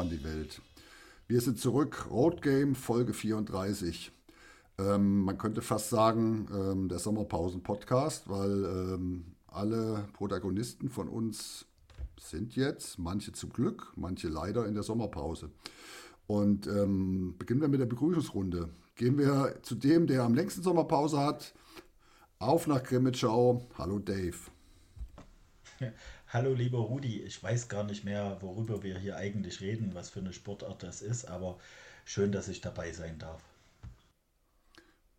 an die Welt. Wir sind zurück, Road Game Folge 34. Ähm, man könnte fast sagen, ähm, der Sommerpausen-Podcast, weil ähm, alle Protagonisten von uns sind jetzt, manche zum Glück, manche leider in der Sommerpause. Und ähm, beginnen wir mit der Begrüßungsrunde. Gehen wir zu dem, der am längsten Sommerpause hat. Auf nach Grimmitschau. Hallo Dave. Hallo lieber Rudi, ich weiß gar nicht mehr, worüber wir hier eigentlich reden, was für eine Sportart das ist, aber schön, dass ich dabei sein darf.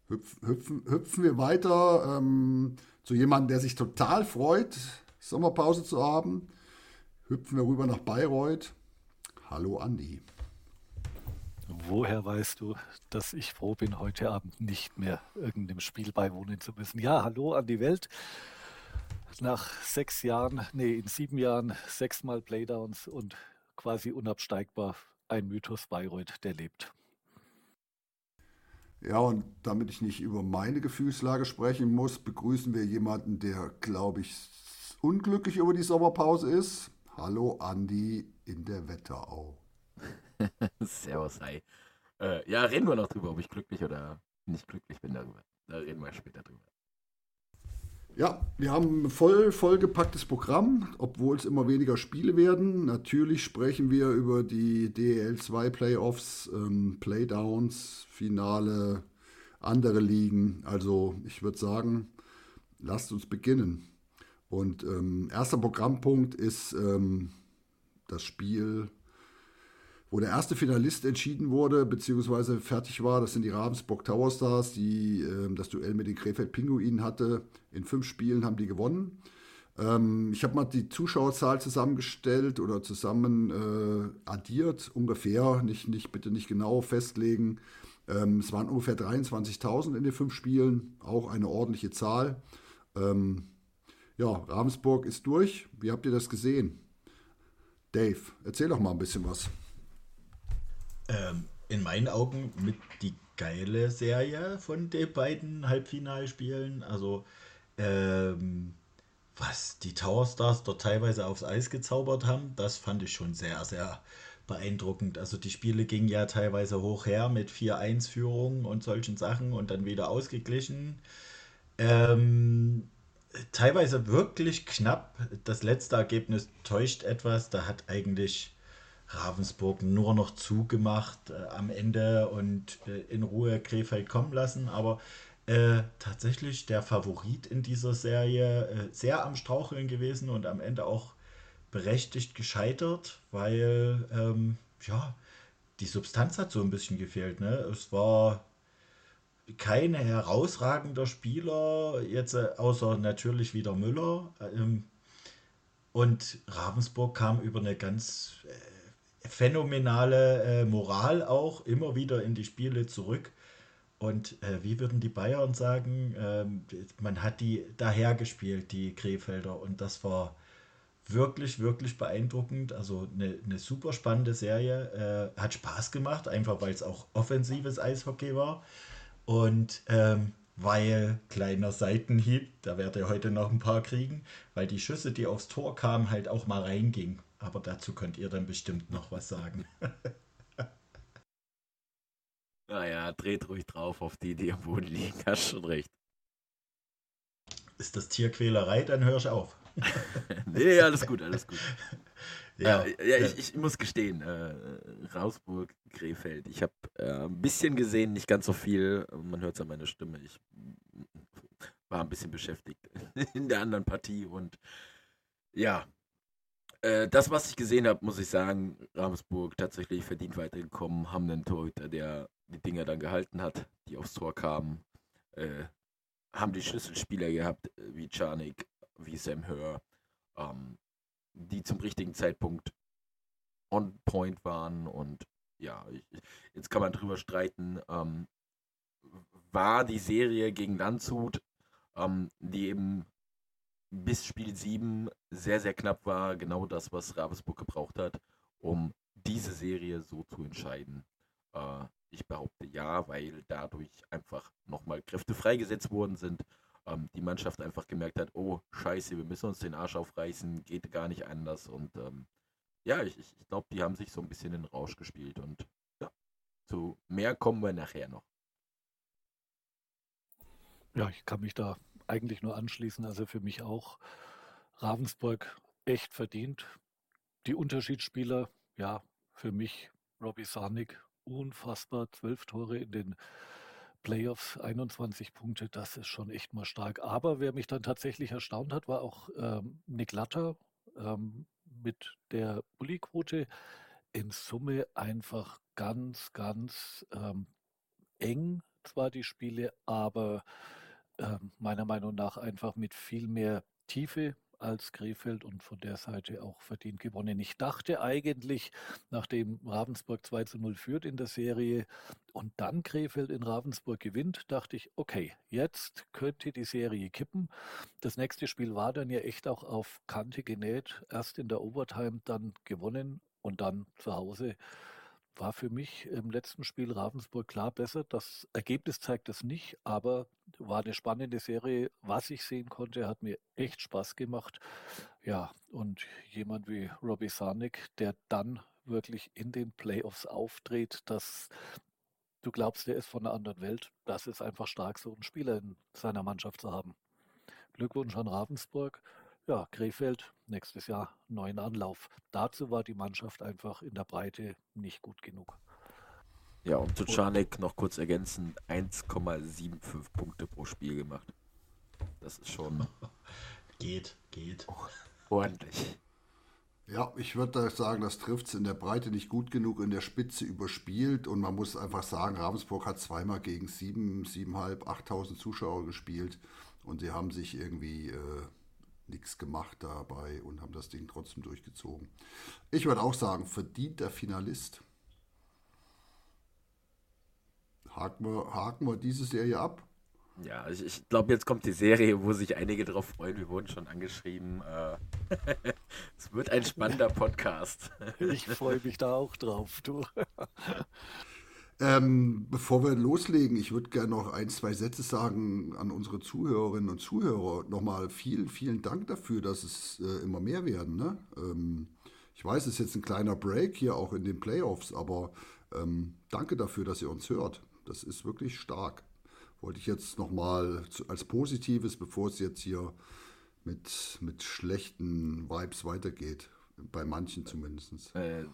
Hüpf, hüpfen, hüpfen wir weiter ähm, zu jemandem, der sich total freut, Sommerpause zu haben. Hüpfen wir rüber nach Bayreuth. Hallo Andi. Woher weißt du, dass ich froh bin, heute Abend nicht mehr irgendeinem Spiel beiwohnen zu müssen? Ja, hallo an die Welt nach sechs Jahren, nee, in sieben Jahren sechsmal Playdowns und quasi unabsteigbar ein Mythos Bayreuth, der lebt. Ja, und damit ich nicht über meine Gefühlslage sprechen muss, begrüßen wir jemanden, der, glaube ich, unglücklich über die Sommerpause ist. Hallo Andi in der Wetterau. Servus, hi. Äh, ja, reden wir noch drüber, ob ich glücklich oder nicht glücklich bin darüber. Da reden wir später drüber. Ja, wir haben ein voll vollgepacktes Programm, obwohl es immer weniger Spiele werden. Natürlich sprechen wir über die DEL2 Playoffs, ähm, Playdowns, Finale, andere Ligen. Also ich würde sagen, lasst uns beginnen. Und ähm, erster Programmpunkt ist ähm, das Spiel wo der erste Finalist entschieden wurde, beziehungsweise fertig war. Das sind die Ravensburg Tower Stars, die äh, das Duell mit den Krefeld Pinguinen hatte. In fünf Spielen haben die gewonnen. Ähm, ich habe mal die Zuschauerzahl zusammengestellt oder zusammen äh, addiert, ungefähr, nicht, nicht, bitte nicht genau festlegen. Ähm, es waren ungefähr 23.000 in den fünf Spielen, auch eine ordentliche Zahl. Ähm, ja, Ravensburg ist durch. Wie habt ihr das gesehen? Dave, erzähl doch mal ein bisschen was ähm, in meinen Augen mit die geile Serie von den beiden Halbfinalspielen. Also, ähm, was die Tower Stars dort teilweise aufs Eis gezaubert haben, das fand ich schon sehr, sehr beeindruckend. Also die Spiele gingen ja teilweise hoch her mit 4-1-Führungen und solchen Sachen und dann wieder ausgeglichen. Ähm, teilweise wirklich knapp. Das letzte Ergebnis täuscht etwas. Da hat eigentlich Ravensburg nur noch zugemacht äh, am Ende und äh, in Ruhe Krefeld kommen lassen. Aber äh, tatsächlich der Favorit in dieser Serie äh, sehr am Straucheln gewesen und am Ende auch berechtigt gescheitert, weil ähm, ja, die Substanz hat so ein bisschen gefehlt. Ne? Es war kein herausragender Spieler, jetzt äh, außer natürlich wieder Müller. Ähm, und Ravensburg kam über eine ganz äh, phänomenale äh, Moral auch immer wieder in die Spiele zurück. Und äh, wie würden die Bayern sagen, ähm, man hat die daher gespielt, die Krefelder. Und das war wirklich, wirklich beeindruckend. Also eine, eine super spannende Serie. Äh, hat Spaß gemacht, einfach weil es auch offensives Eishockey war. Und ähm, weil kleiner Seitenhieb, da werdet ihr heute noch ein paar kriegen, weil die Schüsse, die aufs Tor kamen, halt auch mal reingingen. Aber dazu könnt ihr dann bestimmt noch was sagen. naja, dreht ruhig drauf auf die, die am Boden liegen. Hast schon recht. Ist das Tierquälerei, dann hör ich auf. nee, alles gut, alles gut. Ja, äh, ja ich, ich, muss gestehen, äh, Rausburg, Krefeld. Ich habe äh, ein bisschen gesehen, nicht ganz so viel. Man hört es an meiner Stimme. Ich war ein bisschen beschäftigt in der anderen Partie und ja, äh, das, was ich gesehen habe, muss ich sagen, Ravensburg tatsächlich verdient weitergekommen, haben einen Torhüter, der die Dinger dann gehalten hat, die aufs Tor kamen, äh, haben die Schlüsselspieler gehabt, äh, wie Czarnik, wie Sam Hör, ähm, die zum richtigen Zeitpunkt on point waren und ja, ich, jetzt kann man drüber streiten, ähm, war die Serie gegen Landshut, ähm, die eben bis Spiel 7 sehr, sehr knapp war. Genau das, was Ravensburg gebraucht hat, um diese Serie so zu entscheiden. Äh, ich behaupte ja, weil dadurch einfach nochmal Kräfte freigesetzt worden sind. Ähm, die Mannschaft einfach gemerkt hat, oh scheiße, wir müssen uns den Arsch aufreißen, geht gar nicht anders. Und ähm, ja, ich, ich glaube, die haben sich so ein bisschen in Rausch gespielt und ja, zu mehr kommen wir nachher noch. Ja, ich kann mich da eigentlich nur anschließen. Also für mich auch Ravensburg echt verdient. Die Unterschiedsspieler, ja, für mich Robbie Sarnik, unfassbar. Zwölf Tore in den Playoffs, 21 Punkte, das ist schon echt mal stark. Aber wer mich dann tatsächlich erstaunt hat, war auch ähm, Nick Latter ähm, mit der Bulli-Quote. In Summe einfach ganz, ganz ähm, eng zwar die Spiele, aber ähm, meiner Meinung nach einfach mit viel mehr Tiefe als Krefeld und von der Seite auch verdient gewonnen. Ich dachte eigentlich, nachdem Ravensburg 2 zu 0 führt in der Serie und dann Krefeld in Ravensburg gewinnt, dachte ich, okay, jetzt könnte die Serie kippen. Das nächste Spiel war dann ja echt auch auf Kante genäht. Erst in der Overtime dann gewonnen und dann zu Hause war für mich im letzten Spiel Ravensburg klar besser. Das Ergebnis zeigt das nicht, aber war eine spannende Serie. Was ich sehen konnte, hat mir echt Spaß gemacht. Ja, und jemand wie Robbie Sarnik, der dann wirklich in den Playoffs auftritt, dass du glaubst, der ist von einer anderen Welt. Das ist einfach stark, so einen Spieler in seiner Mannschaft zu haben. Glückwunsch an Ravensburg ja, Krefeld nächstes Jahr neuen Anlauf. Dazu war die Mannschaft einfach in der Breite nicht gut genug. Ja, und zu Czarnek noch kurz ergänzen, 1,75 Punkte pro Spiel gemacht. Das ist schon... geht, geht. Ordentlich. Ja, ich würde sagen, das trifft es in der Breite nicht gut genug, in der Spitze überspielt und man muss einfach sagen, Ravensburg hat zweimal gegen 7, 7.500, 8.000 Zuschauer gespielt und sie haben sich irgendwie äh, nichts gemacht dabei und haben das Ding trotzdem durchgezogen. Ich würde auch sagen, verdient der Finalist. Haken wir, haken wir diese Serie ab. Ja, ich, ich glaube, jetzt kommt die Serie, wo sich einige drauf freuen. Wir wurden schon angeschrieben. Äh, es wird ein spannender Podcast. ich freue mich da auch drauf, du. Ähm, bevor wir loslegen, ich würde gerne noch ein, zwei Sätze sagen an unsere Zuhörerinnen und Zuhörer. Nochmal vielen, vielen Dank dafür, dass es äh, immer mehr werden. Ne? Ähm, ich weiß, es ist jetzt ein kleiner Break hier auch in den Playoffs, aber ähm, danke dafür, dass ihr uns hört. Das ist wirklich stark. Wollte ich jetzt nochmal als Positives, bevor es jetzt hier mit, mit schlechten Vibes weitergeht. Bei manchen zumindest. Äh, äh,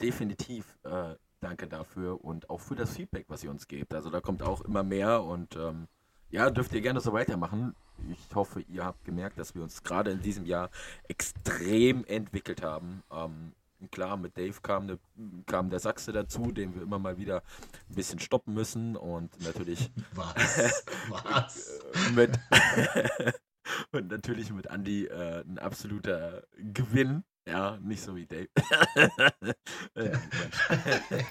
definitiv. Äh danke dafür und auch für das Feedback, was ihr uns gebt. Also da kommt auch immer mehr und ähm, ja, dürft ihr gerne so weitermachen. Ich hoffe, ihr habt gemerkt, dass wir uns gerade in diesem Jahr extrem entwickelt haben. Ähm, klar, mit Dave kam, ne, kam der Sachse dazu, den wir immer mal wieder ein bisschen stoppen müssen und natürlich. Was? Was? mit, und natürlich mit Andy äh, ein absoluter Gewinn. Ja, nicht so wie Dave. äh,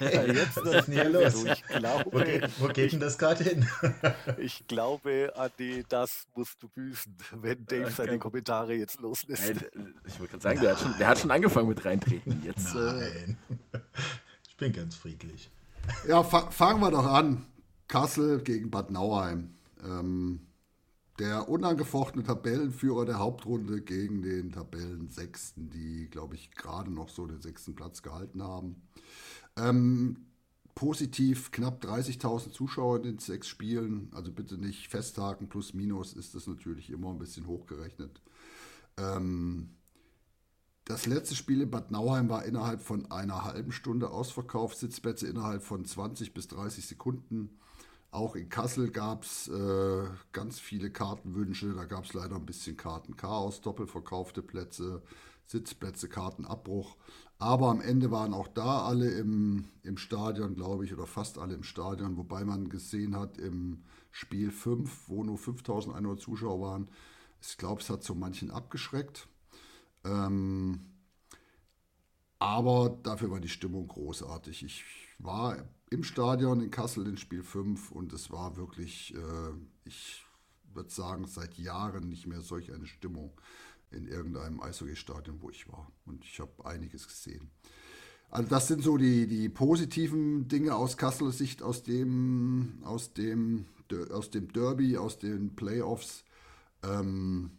ja, jetzt das nie los. Ich glaube, wo, geht, wo geht denn das gerade hin? ich glaube, Adi, das musst du büßen, wenn Dave okay. seine Kommentare jetzt loslässt. Nein, ich wollte gerade sagen, der hat, schon, der hat schon angefangen mit reintreten. Jetzt, äh, Nein. Äh... Ich bin ganz friedlich. Ja, fa fangen wir doch an. Kassel gegen Bad Nauheim. Ähm, der unangefochtene Tabellenführer der Hauptrunde gegen den Tabellensechsten, die, glaube ich, gerade noch so den sechsten Platz gehalten haben. Ähm, positiv knapp 30.000 Zuschauer in den sechs Spielen. Also bitte nicht festhaken, plus minus ist das natürlich immer ein bisschen hochgerechnet. Ähm, das letzte Spiel in Bad Nauheim war innerhalb von einer halben Stunde ausverkauft, Sitzplätze innerhalb von 20 bis 30 Sekunden. Auch in Kassel gab es äh, ganz viele Kartenwünsche. Da gab es leider ein bisschen Kartenchaos, doppelverkaufte Plätze, Sitzplätze, Kartenabbruch. Aber am Ende waren auch da alle im, im Stadion, glaube ich, oder fast alle im Stadion. Wobei man gesehen hat im Spiel 5, wo nur 5100 Zuschauer waren, ich glaube, es hat so manchen abgeschreckt. Ähm, aber dafür war die Stimmung großartig. Ich war im Stadion in Kassel in Spiel 5 und es war wirklich, äh, ich würde sagen, seit Jahren nicht mehr solch eine Stimmung in irgendeinem Eishockeystadion, wo ich war. Und ich habe einiges gesehen. Also das sind so die, die positiven Dinge aus Kasseler Sicht, aus dem, aus dem, aus dem Derby, aus den Playoffs. Ähm,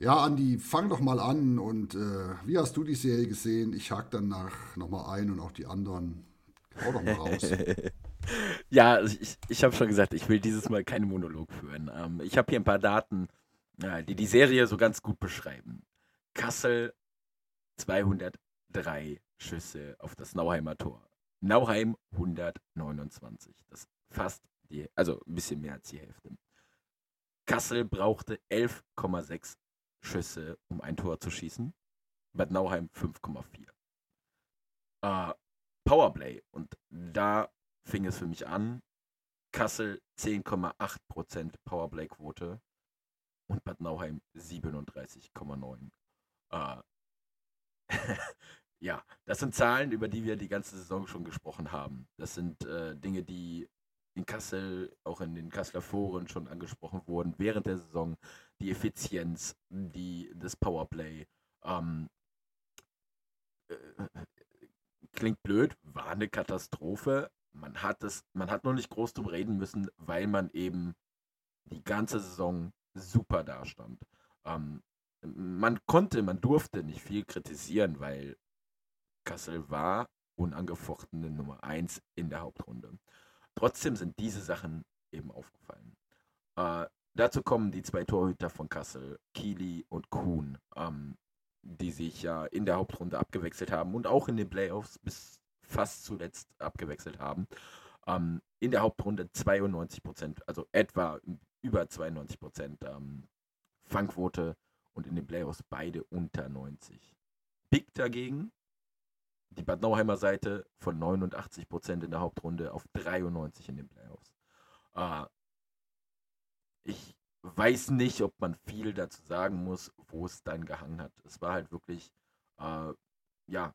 Ja, Andi, fang doch mal an und äh, wie hast du die Serie gesehen? Ich hake dann nach nochmal ein und auch die anderen. Hau doch raus. ja, also ich, ich habe schon gesagt, ich will dieses Mal keinen Monolog führen. Ähm, ich habe hier ein paar Daten, äh, die die Serie so ganz gut beschreiben. Kassel 203 Schüsse auf das Nauheimer Tor. Nauheim 129. Das fast die, also ein bisschen mehr als die Hälfte. Kassel brauchte 11,6 Schüsse, um ein Tor zu schießen. Bad Nauheim 5,4. Äh, Powerplay. Und da fing es für mich an. Kassel 10,8% Powerplay-Quote und Bad Nauheim 37,9. Äh, ja, das sind Zahlen, über die wir die ganze Saison schon gesprochen haben. Das sind äh, Dinge, die in Kassel, auch in den Kasseler Foren schon angesprochen wurden während der Saison. Die Effizienz, die, das Powerplay. Ähm, äh, klingt blöd, war eine Katastrophe. Man hat es, man hat noch nicht groß drum reden müssen, weil man eben die ganze Saison super dastand. Ähm, man konnte, man durfte nicht viel kritisieren, weil Kassel war unangefochtene Nummer 1 in der Hauptrunde. Trotzdem sind diese Sachen eben aufgefallen. Äh, dazu kommen die zwei Torhüter von Kassel, Kili und Kuhn, ähm, die sich ja in der Hauptrunde abgewechselt haben und auch in den Playoffs bis fast zuletzt abgewechselt haben. Ähm, in der Hauptrunde 92 Prozent, also etwa über 92 Prozent ähm, Fangquote und in den Playoffs beide unter 90. Big dagegen die Bad Nauheimer Seite von 89% in der Hauptrunde auf 93% in den Playoffs. Äh, ich weiß nicht, ob man viel dazu sagen muss, wo es dann gehangen hat. Es war halt wirklich, äh, ja,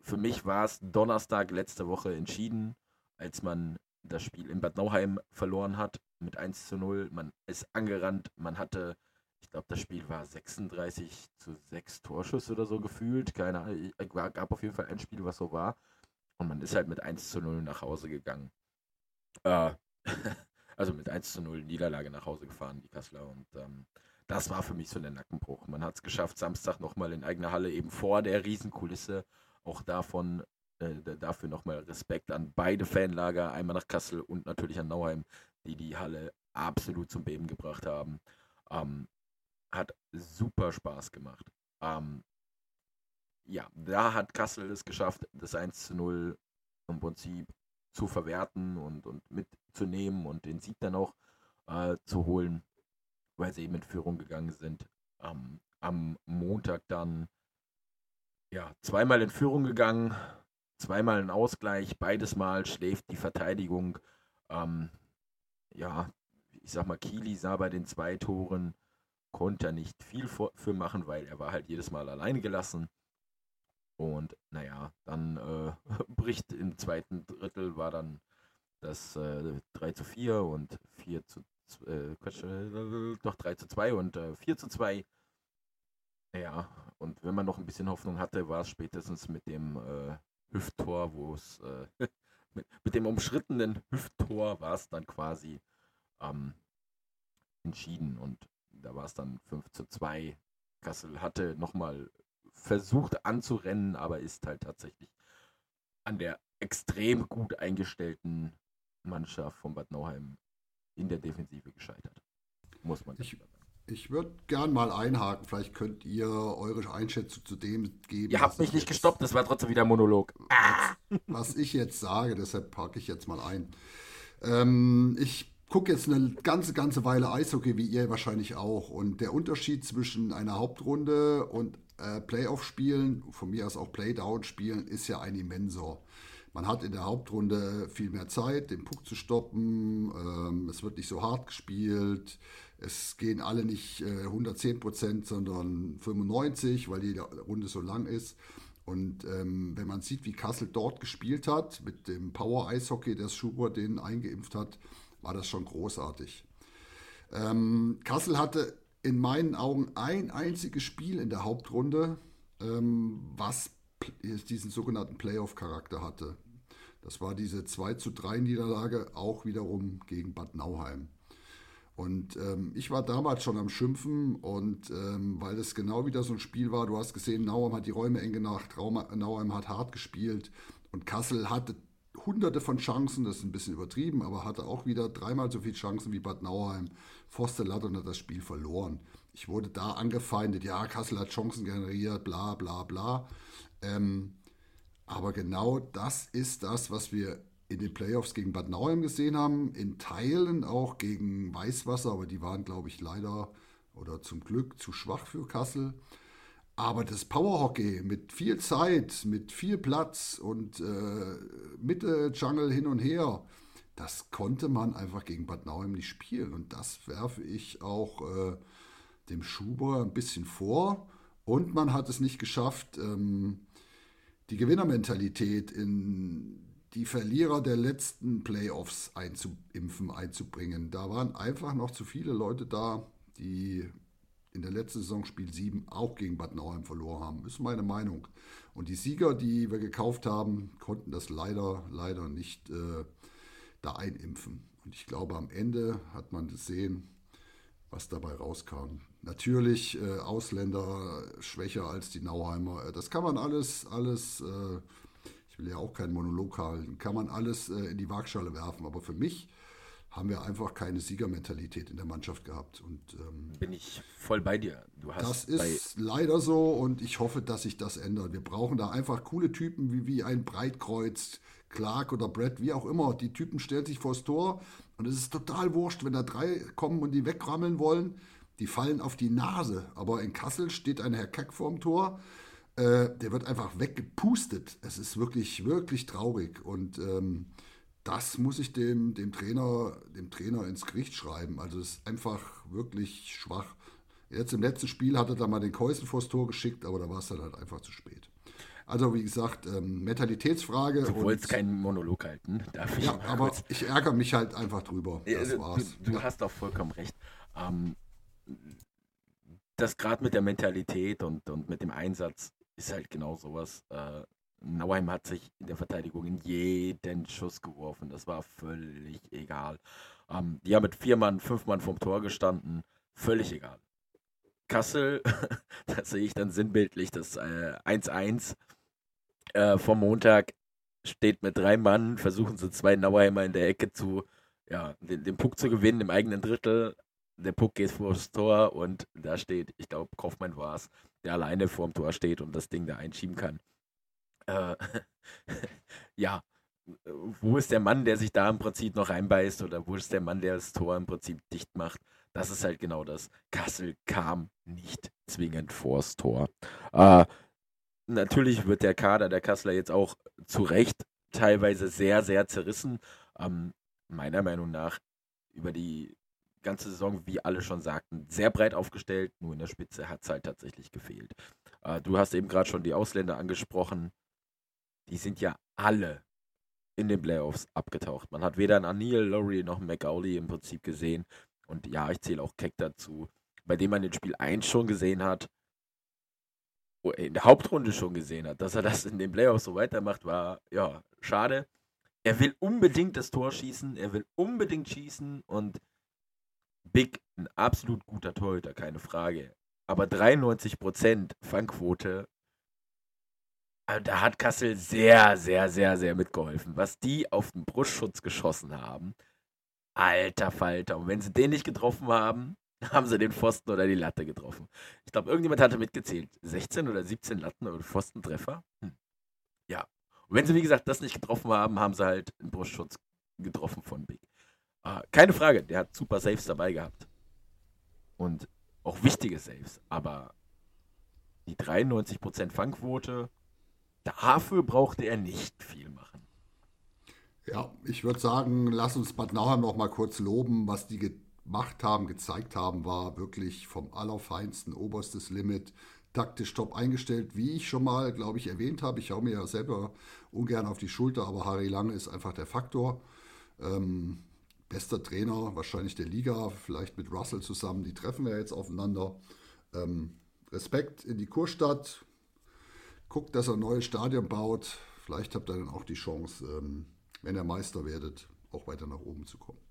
für mich war es Donnerstag letzte Woche entschieden, als man das Spiel in Bad Nauheim verloren hat mit 1 zu 0. Man ist angerannt, man hatte ich glaube, das Spiel war 36 zu 6 Torschüsse oder so gefühlt. Keine Ahnung. Es gab auf jeden Fall ein Spiel, was so war. Und man ist halt mit 1 zu 0 nach Hause gegangen. Äh, also mit 1 zu 0 Niederlage nach Hause gefahren, die Kassler. Und ähm, das war für mich so der Nackenbruch. Man hat es geschafft, Samstag nochmal in eigener Halle, eben vor der Riesenkulisse. Auch davon, äh, dafür nochmal Respekt an beide Fanlager, einmal nach Kassel und natürlich an Nauheim, die die Halle absolut zum Beben gebracht haben. Ähm, hat super Spaß gemacht. Ähm, ja, da hat Kassel es geschafft, das 1 zu 0 im Prinzip zu verwerten und, und mitzunehmen und den Sieg dann auch äh, zu holen, weil sie eben in Führung gegangen sind. Ähm, am Montag dann ja, zweimal in Führung gegangen, zweimal ein Ausgleich, beides Mal schläft die Verteidigung. Ähm, ja, ich sag mal, Kili sah bei den zwei Toren konnte er nicht viel für machen, weil er war halt jedes Mal alleine gelassen. Und naja, dann äh, bricht im zweiten Drittel war dann das äh, 3 zu 4 und 4 zu äh, Quatsch, äh, doch 3 zu 2 und äh, 4 zu 2. Ja, und wenn man noch ein bisschen Hoffnung hatte, war es spätestens mit dem äh, Hüfttor, wo es äh, mit, mit, dem umschrittenen Hüfttor war es dann quasi ähm, entschieden. Und da war es dann 5 zu 2. Kassel hatte nochmal versucht anzurennen, aber ist halt tatsächlich an der extrem gut eingestellten Mannschaft von Bad Nauheim in der Defensive gescheitert. Muss man ich, ich würde gern mal einhaken. Vielleicht könnt ihr eure Einschätzung zu dem geben. Ihr habt mich nicht gestoppt, das war trotzdem wieder ein Monolog. Was, was ich jetzt sage, deshalb packe ich jetzt mal ein. Ähm, ich gucke jetzt eine ganze, ganze Weile Eishockey, wie ihr wahrscheinlich auch. Und der Unterschied zwischen einer Hauptrunde und äh, Playoff-Spielen, von mir aus auch Playdown-Spielen, ist ja ein immenser. Man hat in der Hauptrunde viel mehr Zeit, den Puck zu stoppen. Ähm, es wird nicht so hart gespielt. Es gehen alle nicht äh, 110 Prozent, sondern 95%, weil die Runde so lang ist. Und ähm, wenn man sieht, wie Kassel dort gespielt hat, mit dem Power-Eishockey, das Schubert den eingeimpft hat, war das schon großartig. Ähm, Kassel hatte in meinen Augen ein einziges Spiel in der Hauptrunde, ähm, was diesen sogenannten Playoff-Charakter hatte. Das war diese 2 zu 3 Niederlage, auch wiederum gegen Bad Nauheim. Und ähm, ich war damals schon am Schimpfen und ähm, weil das genau wieder so ein Spiel war, du hast gesehen, Nauheim hat die Räume eng gemacht, Nauheim hat hart gespielt und Kassel hatte hunderte von Chancen, das ist ein bisschen übertrieben, aber hatte auch wieder dreimal so viele Chancen wie Bad Nauheim. Forster Latte hat das Spiel verloren. Ich wurde da angefeindet, ja, Kassel hat Chancen generiert, bla bla bla. Ähm, aber genau das ist das, was wir in den Playoffs gegen Bad Nauheim gesehen haben, in Teilen auch gegen Weißwasser, aber die waren, glaube ich, leider oder zum Glück zu schwach für Kassel. Aber das Powerhockey mit viel Zeit, mit viel Platz und äh, Mitte Jungle hin und her, das konnte man einfach gegen Bad Nauheim nicht spielen. Und das werfe ich auch äh, dem Schuber ein bisschen vor. Und man hat es nicht geschafft, ähm, die Gewinnermentalität in die Verlierer der letzten Playoffs einzuimpfen, einzubringen. Da waren einfach noch zu viele Leute da, die in der letzten Saison Spiel 7 auch gegen Bad Nauheim verloren haben. Ist meine Meinung. Und die Sieger, die wir gekauft haben, konnten das leider, leider nicht äh, da einimpfen. Und ich glaube, am Ende hat man gesehen, was dabei rauskam. Natürlich äh, Ausländer schwächer als die Nauheimer. Äh, das kann man alles, alles äh, will ja auch keinen Monolog halten, kann man alles äh, in die Waagschale werfen. Aber für mich haben wir einfach keine Siegermentalität in der Mannschaft gehabt. Und, ähm, Bin ich voll bei dir. das ist leider so und ich hoffe, dass sich das ändert. Wir brauchen da einfach coole Typen wie, wie ein Breitkreuz, Clark oder Brett, wie auch immer. Die Typen stellen sich vors Tor und es ist total wurscht, wenn da drei kommen und die wegrammeln wollen. Die fallen auf die Nase. Aber in Kassel steht ein Herr Keck vorm Tor äh, der wird einfach weggepustet. Es ist wirklich, wirklich traurig. Und ähm, das muss ich dem, dem, Trainer, dem Trainer ins Gericht schreiben. Also es ist einfach wirklich schwach. Jetzt im letzten Spiel hat er da mal den Käusen vors Tor geschickt, aber da war es dann halt einfach zu spät. Also wie gesagt, ähm, Mentalitätsfrage. Du wolltest keinen Monolog halten, darf ich? Ja, aber kurz. ich ärgere mich halt einfach drüber. Das also, war's. Du, du ja. hast auch vollkommen recht. Ähm, das gerade mit der Mentalität und, und mit dem Einsatz ist halt genau sowas. Äh, Nauheim hat sich in der Verteidigung in jeden Schuss geworfen. Das war völlig egal. Ähm, die haben mit vier Mann, fünf Mann vom Tor gestanden. Völlig egal. Kassel, da sehe ich dann sinnbildlich das 1-1 äh, äh, vom Montag steht mit drei Mann, versuchen sie zwei Nauheimer in der Ecke zu, ja, den, den Puck zu gewinnen im eigenen Drittel. Der Puck geht vor das Tor und da steht, ich glaube, Kaufmann war es, der alleine vorm Tor steht und das Ding da einschieben kann. Äh, ja, wo ist der Mann, der sich da im Prinzip noch reinbeißt oder wo ist der Mann, der das Tor im Prinzip dicht macht? Das ist halt genau das. Kassel kam nicht zwingend vors Tor. Äh, natürlich wird der Kader der Kasseler jetzt auch zu Recht teilweise sehr, sehr zerrissen. Ähm, meiner Meinung nach über die ganze Saison, wie alle schon sagten, sehr breit aufgestellt. Nur in der Spitze hat es halt tatsächlich gefehlt. Äh, du hast eben gerade schon die Ausländer angesprochen. Die sind ja alle in den Playoffs abgetaucht. Man hat weder einen Anil, Laurie noch einen McAuley im Prinzip gesehen. Und ja, ich zähle auch Keck dazu, bei dem man in Spiel 1 schon gesehen hat, in der Hauptrunde schon gesehen hat, dass er das in den Playoffs so weitermacht, war ja schade. Er will unbedingt das Tor schießen, er will unbedingt schießen und Big, ein absolut guter Torhüter, keine Frage. Aber 93% Fangquote, also da hat Kassel sehr, sehr, sehr, sehr mitgeholfen. Was die auf den Brustschutz geschossen haben, alter Falter. Und wenn sie den nicht getroffen haben, haben sie den Pfosten oder die Latte getroffen. Ich glaube, irgendjemand hatte mitgezählt. 16 oder 17 Latten oder Pfostentreffer. Hm. Ja. Und wenn sie, wie gesagt, das nicht getroffen haben, haben sie halt den Brustschutz getroffen von Big. Ah, keine Frage, der hat super Saves dabei gehabt. Und auch wichtige Saves. Aber die 93% Fangquote, dafür brauchte er nicht viel machen. Ja, ich würde sagen, lass uns Bad Nauheim noch mal kurz loben. Was die gemacht haben, gezeigt haben, war wirklich vom allerfeinsten, oberstes Limit. Taktisch top eingestellt, wie ich schon mal, glaube ich, erwähnt habe. Ich haue mir ja selber ungern auf die Schulter, aber Harry Lange ist einfach der Faktor. Ähm, bester Trainer wahrscheinlich der Liga, vielleicht mit Russell zusammen, die treffen wir jetzt aufeinander. Ähm, Respekt in die Kurstadt, guckt, dass er ein neues Stadion baut. Vielleicht habt ihr dann auch die Chance, ähm, wenn ihr Meister werdet, auch weiter nach oben zu kommen.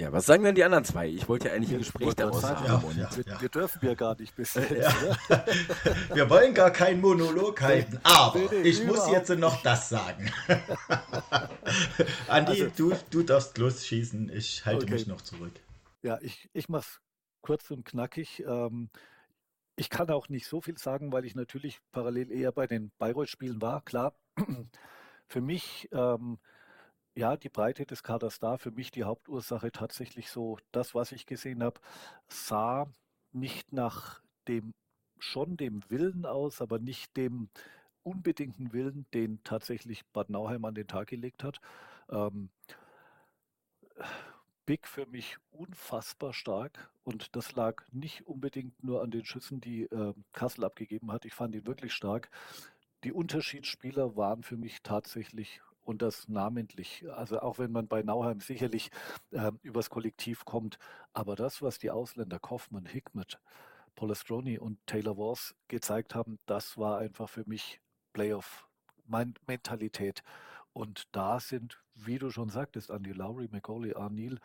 Ja, was sagen denn die anderen zwei? Ich wollte ja eigentlich ein Gespräch daraus haben. Ja, ja, wir, wir, dürfen ja gar nicht bis jetzt. wir wollen gar keinen Monolog halten, aber ich muss jetzt noch das sagen. Andi, also, du, du darfst losschießen, ich halte okay. mich noch zurück. Ja, ich, ich mache es kurz und knackig. Ähm, ich kann auch nicht so viel sagen, weil ich natürlich parallel eher bei den Bayreuth-Spielen war. Klar, für mich ähm, ja, die Breite des Kaders da. Für mich die Hauptursache tatsächlich so, das, was ich gesehen habe, sah nicht nach dem, schon dem Willen aus, aber nicht dem unbedingten Willen, den tatsächlich Bad Nauheim an den Tag gelegt hat. Ähm, Big für mich unfassbar stark und das lag nicht unbedingt nur an den Schüssen, die äh, Kassel abgegeben hat. Ich fand ihn wirklich stark. Die Unterschiedsspieler waren für mich tatsächlich und das namentlich. Also auch wenn man bei Nauheim sicherlich äh, übers Kollektiv kommt, aber das, was die Ausländer Kaufmann, Hickmet, Polestroni und Taylor Wars gezeigt haben, das war einfach für mich Playoff-Mentalität. Und da sind, wie du schon sagtest, Andy Lowry, McCauley, Arnil,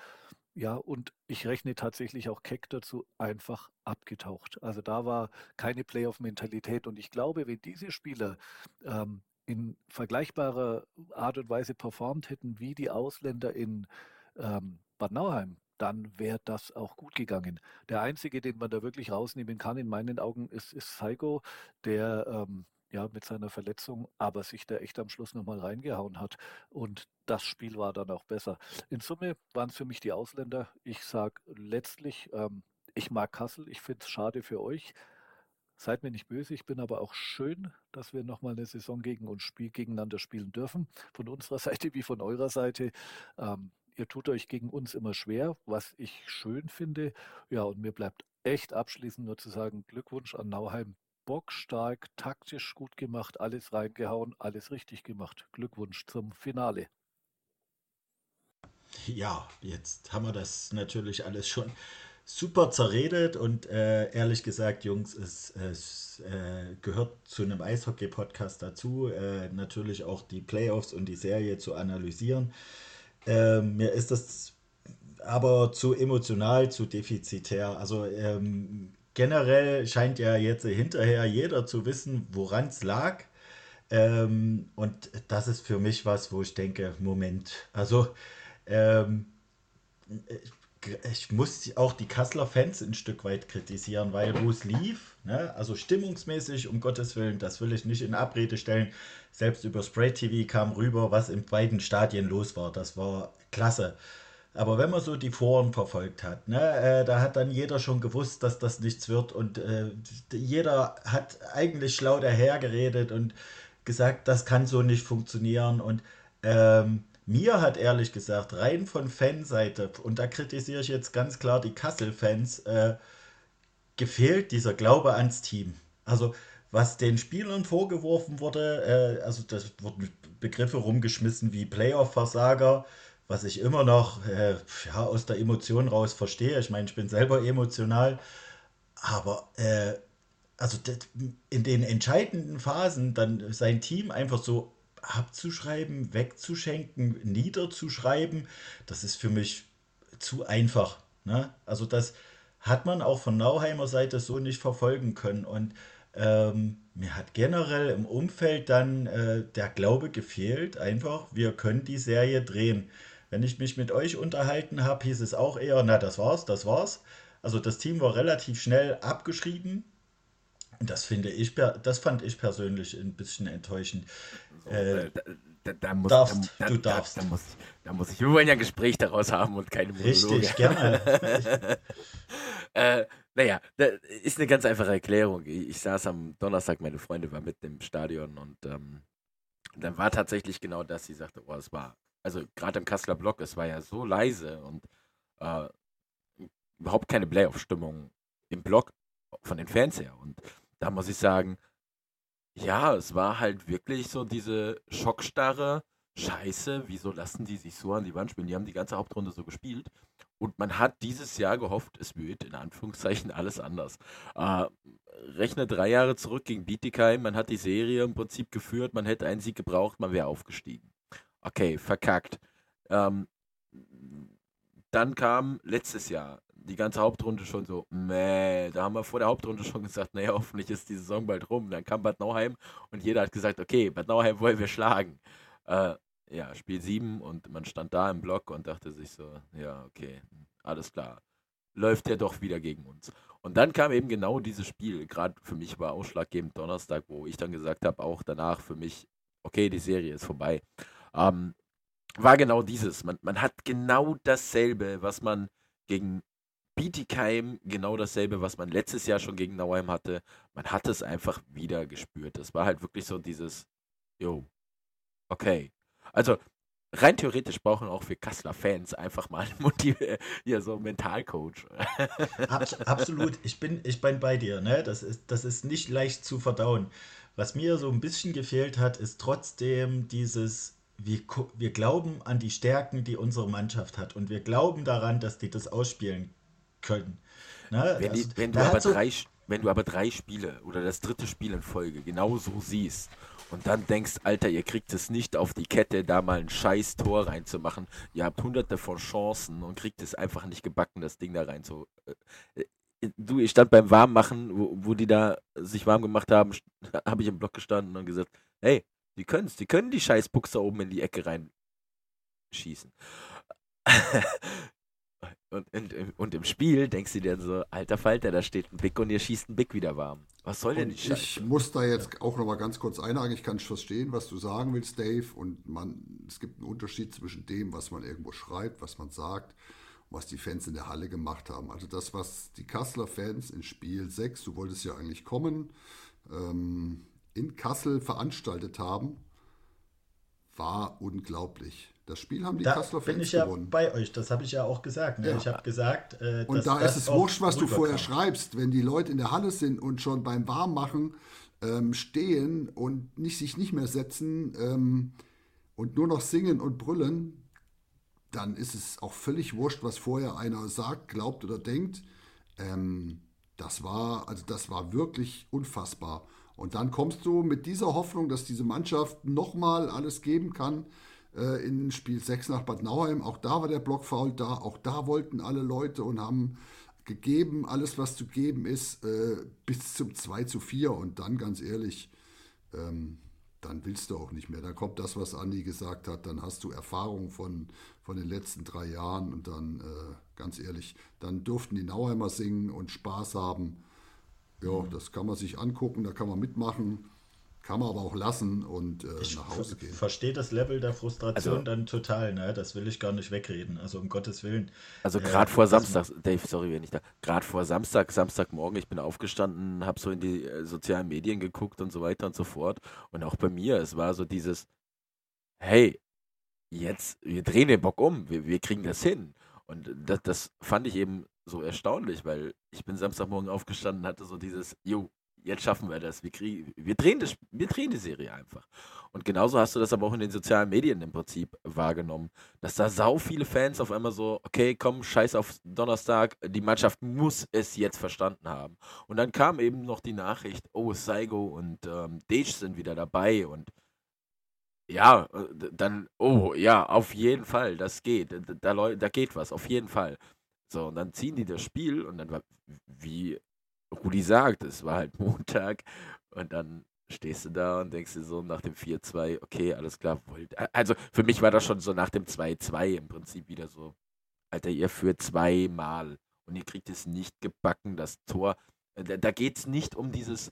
ja, und ich rechne tatsächlich auch Keck dazu einfach abgetaucht. Also da war keine Playoff-Mentalität. Und ich glaube, wenn diese Spieler ähm, in vergleichbarer Art und Weise performt hätten wie die Ausländer in ähm, Bad Nauheim, dann wäre das auch gut gegangen. Der einzige, den man da wirklich rausnehmen kann, in meinen Augen, ist, ist Saigo, der ähm, ja mit seiner Verletzung, aber sich da echt am Schluss nochmal reingehauen hat. Und das Spiel war dann auch besser. In Summe waren es für mich die Ausländer. Ich sage letztlich, ähm, ich mag Kassel, ich finde es schade für euch. Seid mir nicht böse, ich bin aber auch schön, dass wir nochmal eine Saison gegen uns spiel, gegeneinander spielen dürfen. Von unserer Seite wie von eurer Seite. Ähm, ihr tut euch gegen uns immer schwer, was ich schön finde. Ja, und mir bleibt echt abschließend nur zu sagen, Glückwunsch an Nauheim. Bockstark, taktisch gut gemacht, alles reingehauen, alles richtig gemacht. Glückwunsch zum Finale. Ja, jetzt haben wir das natürlich alles schon super zerredet und äh, ehrlich gesagt, Jungs, es, es äh, gehört zu einem Eishockey-Podcast dazu, äh, natürlich auch die Playoffs und die Serie zu analysieren. Ähm, mir ist das aber zu emotional, zu defizitär. Also ähm, generell scheint ja jetzt hinterher jeder zu wissen, woran es lag. Ähm, und das ist für mich was, wo ich denke, Moment, also ähm, ich muss auch die Kasseler Fans ein Stück weit kritisieren, weil wo es lief, ne, also stimmungsmäßig, um Gottes Willen, das will ich nicht in Abrede stellen. Selbst über Spray TV kam rüber, was in beiden Stadien los war. Das war klasse. Aber wenn man so die Foren verfolgt hat, ne, äh, da hat dann jeder schon gewusst, dass das nichts wird und äh, jeder hat eigentlich schlau dahergeredet und gesagt, das kann so nicht funktionieren und ähm, mir hat ehrlich gesagt, rein von Fanseite, und da kritisiere ich jetzt ganz klar die Kassel-Fans, äh, gefehlt dieser Glaube ans Team. Also, was den Spielern vorgeworfen wurde, äh, also das wurden Begriffe rumgeschmissen wie Playoff-Versager, was ich immer noch äh, ja, aus der Emotion raus verstehe. Ich meine, ich bin selber emotional, aber äh, also in den entscheidenden Phasen dann sein Team einfach so abzuschreiben, wegzuschenken, niederzuschreiben, das ist für mich zu einfach. Ne? Also das hat man auch von Nauheimer Seite so nicht verfolgen können. Und ähm, mir hat generell im Umfeld dann äh, der Glaube gefehlt, einfach, wir können die Serie drehen. Wenn ich mich mit euch unterhalten habe, hieß es auch eher, na, das war's, das war's. Also das Team war relativ schnell abgeschrieben. Das finde ich, das fand ich persönlich ein bisschen enttäuschend. Äh, da, da, muss, darfst, da, du darfst. Da, muss, da muss ich, wir wollen ja ein Gespräch daraus haben und keine Monologe. Richtig, gerne. äh, naja, ist eine ganz einfache Erklärung. Ich, ich, saß am Donnerstag, meine Freunde waren mit im Stadion und ähm, dann war tatsächlich genau das, sie sagte, oh, es war, also gerade im Kasseler Block, es war ja so leise und äh, überhaupt keine Playoff-Stimmung im Block von den Fans her. Und da muss ich sagen, ja, es war halt wirklich so diese schockstarre Scheiße, wieso lassen die sich so an die Wand spielen? Die haben die ganze Hauptrunde so gespielt. Und man hat dieses Jahr gehofft, es wird in Anführungszeichen alles anders. Äh, rechne drei Jahre zurück gegen Bietigheim, man hat die Serie im Prinzip geführt, man hätte einen Sieg gebraucht, man wäre aufgestiegen. Okay, verkackt. Ähm, dann kam letztes Jahr die ganze Hauptrunde schon so, meh, da haben wir vor der Hauptrunde schon gesagt, naja, hoffentlich ist die Saison bald rum. Dann kam Bad Nauheim und jeder hat gesagt, okay, Bad Nauheim wollen wir schlagen. Äh, ja, Spiel 7 und man stand da im Block und dachte sich so, ja, okay, alles klar. Läuft ja doch wieder gegen uns. Und dann kam eben genau dieses Spiel, gerade für mich war ausschlaggebend Donnerstag, wo ich dann gesagt habe, auch danach für mich, okay, die Serie ist vorbei. Ähm, war genau dieses. Man, man hat genau dasselbe, was man gegen Bietigheim, genau dasselbe, was man letztes Jahr schon gegen Nauheim hatte. Man hat es einfach wieder gespürt. Es war halt wirklich so dieses, yo, okay. Also rein theoretisch brauchen auch für Kassler Fans einfach mal einen ja, so Mentalcoach. Absolut, ich bin, ich bin bei dir. Ne? Das, ist, das ist nicht leicht zu verdauen. Was mir so ein bisschen gefehlt hat, ist trotzdem dieses, wir, wir glauben an die Stärken, die unsere Mannschaft hat und wir glauben daran, dass die das ausspielen können. Ne? Wenn, also, wenn, du aber so drei, wenn du aber drei Spiele oder das dritte Spiel in Folge genau so siehst und dann denkst, Alter, ihr kriegt es nicht auf die Kette, da mal ein scheiß Tor reinzumachen. Ihr habt hunderte von Chancen und kriegt es einfach nicht gebacken, das Ding da rein zu. Äh, äh, du, ich stand beim Warmmachen, wo, wo die da sich warm gemacht haben, habe ich im Block gestanden und gesagt, hey, die können es, die können die scheiß Buchse oben in die Ecke reinschießen. Und, und, und, im Spiel denkst du dir so, alter Falter, da steht ein Big und ihr schießt ein Big wieder warm. Was soll denn die Scheiße? Ich muss da jetzt auch noch mal ganz kurz einhaken. Ich kann verstehen, was du sagen willst, Dave. Und man, es gibt einen Unterschied zwischen dem, was man irgendwo schreibt, was man sagt und was die Fans in der Halle gemacht haben. Also das, was die Kasseler Fans in Spiel 6, du wolltest ja eigentlich kommen, ähm, in Kassel veranstaltet haben, war unglaublich. Das Spiel haben die da Kasseler Fans bin ich ja gewonnen. bei euch, das habe ich ja auch gesagt. Ne? Ja. Ich habe gesagt, äh, und da ist es wurscht, was du vorher schreibst. Wenn die Leute in der Halle sind und schon beim Warmmachen ähm, stehen und nicht, sich nicht mehr setzen ähm, und nur noch singen und brüllen, dann ist es auch völlig wurscht, was vorher einer sagt, glaubt oder denkt. Ähm, das war, also das war wirklich unfassbar. Und dann kommst du mit dieser Hoffnung, dass diese Mannschaft nochmal alles geben kann äh, in Spiel 6 nach Bad Nauheim. Auch da war der Block faul da. Auch da wollten alle Leute und haben gegeben, alles was zu geben ist, äh, bis zum 2 zu 4. Und dann, ganz ehrlich, ähm, dann willst du auch nicht mehr. Da kommt das, was Andi gesagt hat. Dann hast du Erfahrung von, von den letzten drei Jahren. Und dann, äh, ganz ehrlich, dann durften die Nauheimer singen und Spaß haben. Ja, das kann man sich angucken, da kann man mitmachen, kann man aber auch lassen und äh, nach Hause gehen. Ich verstehe das Level der Frustration also, dann total, ne? Das will ich gar nicht wegreden, also um Gottes Willen. Also gerade äh, vor Samstag, Dave, sorry, wenn ich da, gerade vor Samstag, Samstagmorgen, ich bin aufgestanden, habe so in die äh, sozialen Medien geguckt und so weiter und so fort. Und auch bei mir, es war so dieses, hey, jetzt, wir drehen den Bock um, wir, wir kriegen das hin. Und das, das fand ich eben so erstaunlich, weil ich bin Samstagmorgen aufgestanden, hatte so dieses, jo, jetzt schaffen wir das, wir, kriegen, wir, drehen das, wir drehen die Serie einfach. Und genauso hast du das aber auch in den sozialen Medien im Prinzip wahrgenommen, dass da sau viele Fans auf einmal so, okay, komm, scheiß auf Donnerstag, die Mannschaft muss es jetzt verstanden haben. Und dann kam eben noch die Nachricht, oh, Saigo und ähm, Dage sind wieder dabei und ja, dann, oh, ja, auf jeden Fall, das geht, da, da geht was, auf jeden Fall. So, und dann ziehen die das Spiel und dann war, wie Rudi sagt, es war halt Montag und dann stehst du da und denkst dir so nach dem 4-2, okay, alles klar, wollt. Also für mich war das schon so nach dem 2-2 im Prinzip wieder so, Alter, ihr führt zweimal und ihr kriegt es nicht gebacken, das Tor. Äh, da, da geht es nicht um dieses,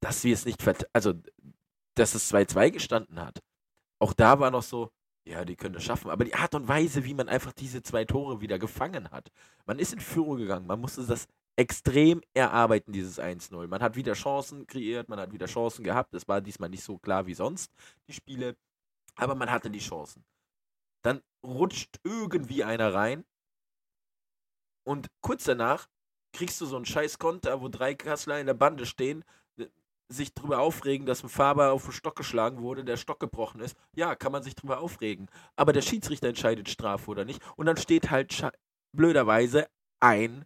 dass wir es nicht, also dass es 2-2 gestanden hat. Auch da war noch so, ja, die können das schaffen. Aber die Art und Weise, wie man einfach diese zwei Tore wieder gefangen hat. Man ist in Führung gegangen. Man musste das extrem erarbeiten, dieses 1-0. Man hat wieder Chancen kreiert, man hat wieder Chancen gehabt. Es war diesmal nicht so klar wie sonst, die Spiele. Aber man hatte die Chancen. Dann rutscht irgendwie einer rein. Und kurz danach kriegst du so einen scheiß Konter, wo drei Kassler in der Bande stehen sich darüber aufregen, dass ein Faber auf den Stock geschlagen wurde, der Stock gebrochen ist. Ja, kann man sich darüber aufregen. Aber der Schiedsrichter entscheidet Strafe oder nicht. Und dann steht halt blöderweise ein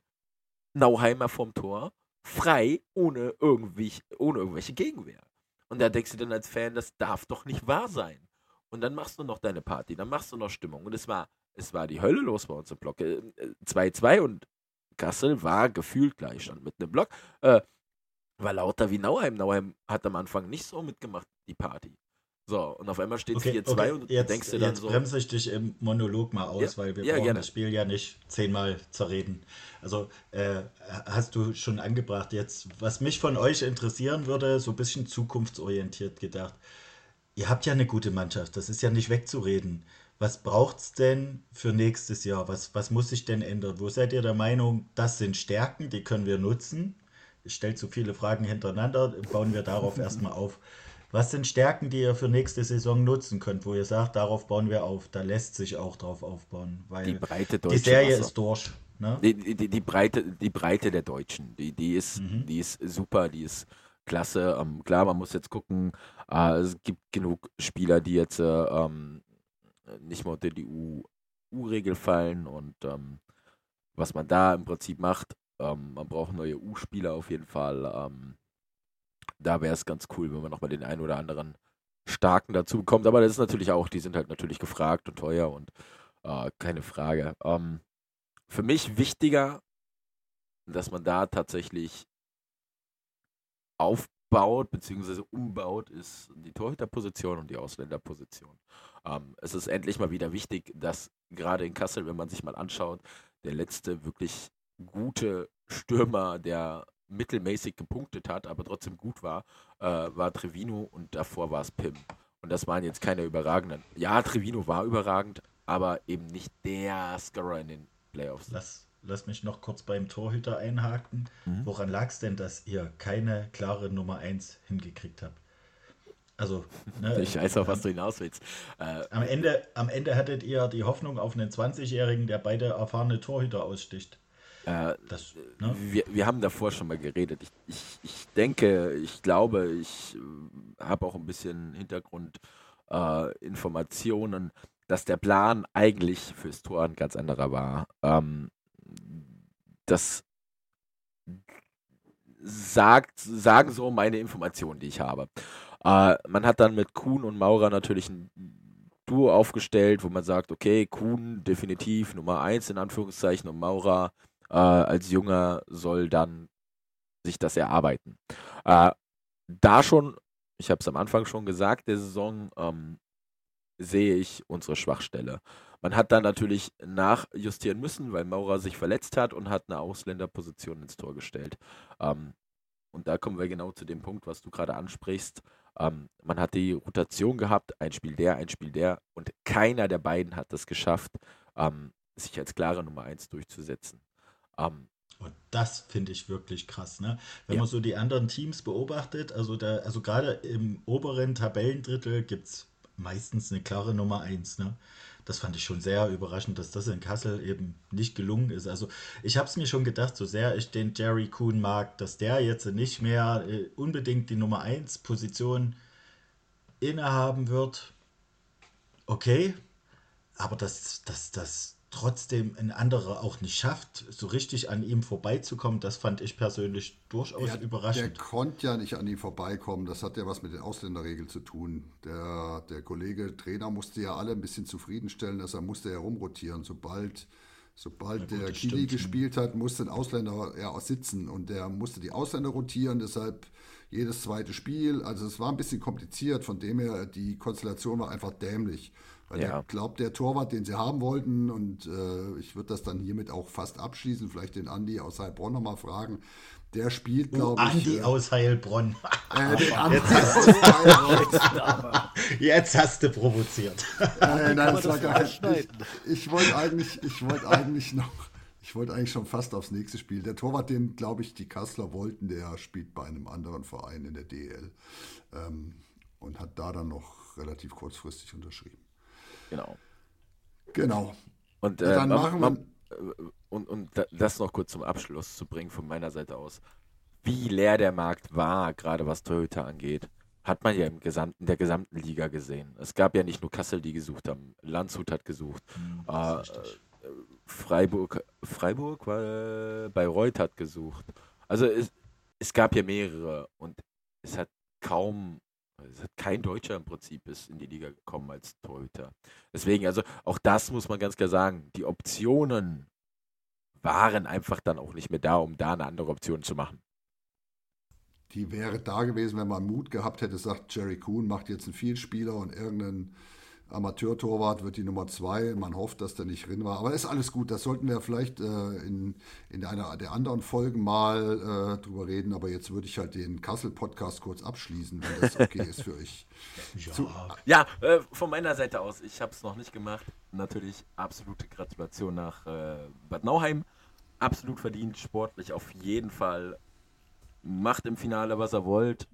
Nauheimer vom Tor frei, ohne, irgendwie, ohne irgendwelche Gegenwehr. Und da denkst du dann als Fan, das darf doch nicht wahr sein. Und dann machst du noch deine Party, dann machst du noch Stimmung. Und es war es war die Hölle los bei uns im Block. 2-2 äh, und Kassel war gefühlt Gleichstand mit einem Block. Äh, war lauter wie Nauheim. Nauheim hat am Anfang nicht so mitgemacht, die Party. So, und auf einmal steht okay, 4-2 okay. und jetzt, denkst du dann jetzt so. Jetzt bremse ich dich im Monolog mal aus, ja, weil wir ja, brauchen gerne. das Spiel ja nicht zehnmal zerreden. Also, äh, hast du schon angebracht jetzt, was mich von euch interessieren würde, so ein bisschen zukunftsorientiert gedacht. Ihr habt ja eine gute Mannschaft, das ist ja nicht wegzureden. Was braucht es denn für nächstes Jahr? Was, was muss sich denn ändern? Wo seid ihr der Meinung, das sind Stärken, die können wir nutzen? Ich stelle zu viele Fragen hintereinander, bauen wir darauf erstmal auf. Was sind Stärken, die ihr für nächste Saison nutzen könnt, wo ihr sagt, darauf bauen wir auf? Da lässt sich auch drauf aufbauen, weil die, Breite die Serie Wasser. ist durch. Ne? Die, die, die, Breite, die Breite der Deutschen, die, die, ist, mhm. die ist super, die ist klasse. Ähm, klar, man muss jetzt gucken, äh, es gibt genug Spieler, die jetzt äh, ähm, nicht mehr unter die U-Regel fallen und ähm, was man da im Prinzip macht, ähm, man braucht neue U-Spieler auf jeden Fall. Ähm, da wäre es ganz cool, wenn man nochmal den einen oder anderen Starken dazu bekommt. Aber das ist natürlich auch, die sind halt natürlich gefragt und teuer und äh, keine Frage. Ähm, für mich wichtiger, dass man da tatsächlich aufbaut bzw. umbaut, ist die Torhüterposition und die Ausländerposition. Ähm, es ist endlich mal wieder wichtig, dass gerade in Kassel, wenn man sich mal anschaut, der letzte wirklich gute Stürmer, der mittelmäßig gepunktet hat, aber trotzdem gut war, äh, war Trevino und davor war es Pim. Und das waren jetzt keine überragenden. Ja, Trevino war überragend, aber eben nicht der Scorer in den Playoffs. Lass, lass mich noch kurz beim Torhüter einhaken. Mhm. Woran lag es denn, dass ihr keine klare Nummer 1 hingekriegt habt? Also, ne, ich weiß auch, was du hinaus willst. Äh, am, Ende, am Ende hattet ihr die Hoffnung auf einen 20-Jährigen, der beide erfahrene Torhüter aussticht. Äh, das, ne? wir, wir haben davor schon mal geredet. Ich, ich, ich denke, ich glaube, ich äh, habe auch ein bisschen Hintergrundinformationen, äh, dass der Plan eigentlich fürs Tor ein ganz anderer war. Ähm, das sagt, sagen so meine Informationen, die ich habe. Äh, man hat dann mit Kuhn und Maurer natürlich ein Duo aufgestellt, wo man sagt, okay, Kuhn definitiv Nummer 1 in Anführungszeichen und Maurer äh, als Junger soll dann sich das erarbeiten. Äh, da schon, ich habe es am Anfang schon gesagt, der Saison ähm, sehe ich unsere Schwachstelle. Man hat dann natürlich nachjustieren müssen, weil Maurer sich verletzt hat und hat eine Ausländerposition ins Tor gestellt. Ähm, und da kommen wir genau zu dem Punkt, was du gerade ansprichst. Ähm, man hat die Rotation gehabt, ein Spiel der, ein Spiel der, und keiner der beiden hat es geschafft, ähm, sich als klare Nummer 1 durchzusetzen. Ähm, und das finde ich wirklich krass, ne? Wenn ja. man so die anderen Teams beobachtet, also da, also gerade im oberen Tabellendrittel gibt es meistens eine klare Nummer 1, ne? Das fand ich schon sehr überraschend, dass das in Kassel eben nicht gelungen ist. Also ich habe es mir schon gedacht, so sehr ich den Jerry Kuhn mag, dass der jetzt nicht mehr äh, unbedingt die Nummer 1 Position innehaben wird. Okay, aber das, das, das, trotzdem ein anderer auch nicht schafft, so richtig an ihm vorbeizukommen, das fand ich persönlich durchaus ja, überraschend. Der konnte ja nicht an ihm vorbeikommen, das hat ja was mit den Ausländerregeln zu tun. Der, der Kollege Trainer musste ja alle ein bisschen zufriedenstellen, dass er musste herumrotieren. Sobald, sobald gut, der Kili gespielt hat, musste ein Ausländer ja auch sitzen und der musste die Ausländer rotieren, deshalb jedes zweite Spiel. Also es war ein bisschen kompliziert, von dem her die Konstellation war einfach dämlich. Weil ja. der glaubt, der Torwart, den sie haben wollten, und äh, ich würde das dann hiermit auch fast abschließen, vielleicht den Andi aus Heilbronn nochmal fragen. Der spielt, glaube ich. Andi äh, aus Heilbronn. Äh, den Andi jetzt, hast du, jetzt hast du provoziert. Äh, nein, das war gar nicht. Ich, ich wollte eigentlich, ich wollte eigentlich noch. Ich wollte eigentlich schon fast aufs nächste Spiel. Der Torwart, den, glaube ich, die Kassler wollten, der spielt bei einem anderen Verein in der DL ähm, und hat da dann noch relativ kurzfristig unterschrieben. Genau. Genau. Und, äh, dann machen wir. Und, und das noch kurz zum Abschluss zu bringen von meiner Seite aus. Wie leer der Markt war, gerade was Toyota angeht, hat man ja im gesamten, der gesamten Liga gesehen. Es gab ja nicht nur Kassel, die gesucht haben. Landshut hat gesucht. Mhm, äh, Freiburg, Freiburg war, Bayreuth hat gesucht. Also es, es gab ja mehrere und es hat kaum Kein Deutscher im Prinzip ist in die Liga gekommen als Torhüter. Deswegen, also auch das muss man ganz klar sagen. Die Optionen waren einfach dann auch nicht mehr da, um da eine andere Option zu machen. Die wäre da gewesen, wenn man Mut gehabt hätte, sagt Jerry Kuhn macht jetzt einen Vielspieler und irgendein Amateurtorwart wird die Nummer zwei. Man hofft, dass der nicht drin war. Aber ist alles gut. Das sollten wir vielleicht äh, in, in einer der anderen Folgen mal äh, drüber reden. Aber jetzt würde ich halt den Kassel-Podcast kurz abschließen, wenn das okay ist für euch. Ja, Zu, ja äh, von meiner Seite aus. Ich habe es noch nicht gemacht. Natürlich absolute Gratulation nach äh, Bad Nauheim. Absolut verdient, sportlich auf jeden Fall. Macht im Finale, was er wollt.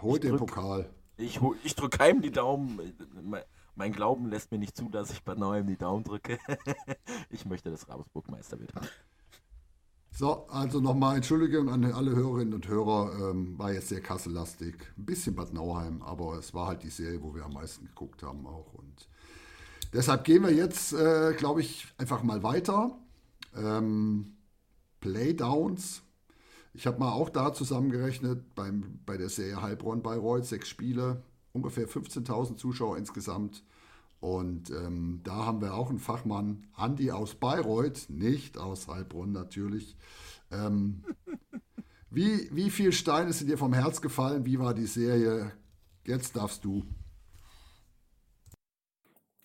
Holt den Pokal. Ich, ich drücke keinem die Daumen mein Glauben lässt mir nicht zu, dass ich bei Neuem die Daumen drücke. ich möchte, dass Ravensburg Meister wird. So, also nochmal Entschuldigung an alle Hörerinnen und Hörer. Ähm, war jetzt sehr kassellastig. Ein bisschen Bad Nauheim, aber es war halt die Serie, wo wir am meisten geguckt haben auch. Und deshalb gehen wir jetzt, äh, glaube ich, einfach mal weiter. Ähm, Playdowns. Ich habe mal auch da zusammengerechnet beim, bei der Serie Heilbronn-Bayreuth, sechs Spiele, ungefähr 15.000 Zuschauer insgesamt. Und ähm, da haben wir auch einen Fachmann, Andi aus Bayreuth, nicht aus Heilbronn natürlich. Ähm, wie, wie viele Steine sind dir vom Herz gefallen? Wie war die Serie? Jetzt darfst du.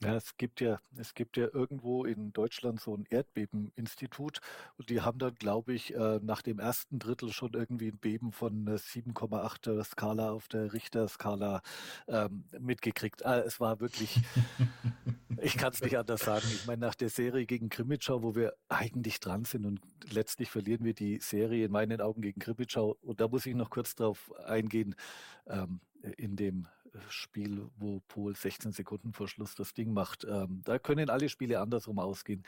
Ja, es gibt ja, es gibt ja irgendwo in Deutschland so ein Erdbebeninstitut und die haben dann, glaube ich, äh, nach dem ersten Drittel schon irgendwie ein Beben von 7,8 Skala auf der Richterskala ähm, mitgekriegt. Ah, es war wirklich, ich kann es nicht anders sagen. Ich meine, nach der Serie gegen Krimitschau, wo wir eigentlich dran sind und letztlich verlieren wir die Serie in meinen Augen gegen Krimitschau. Und da muss ich noch kurz drauf eingehen, ähm, in dem Spiel, wo Pohl 16 Sekunden vor Schluss das Ding macht. Ähm, da können alle Spiele andersrum ausgehen.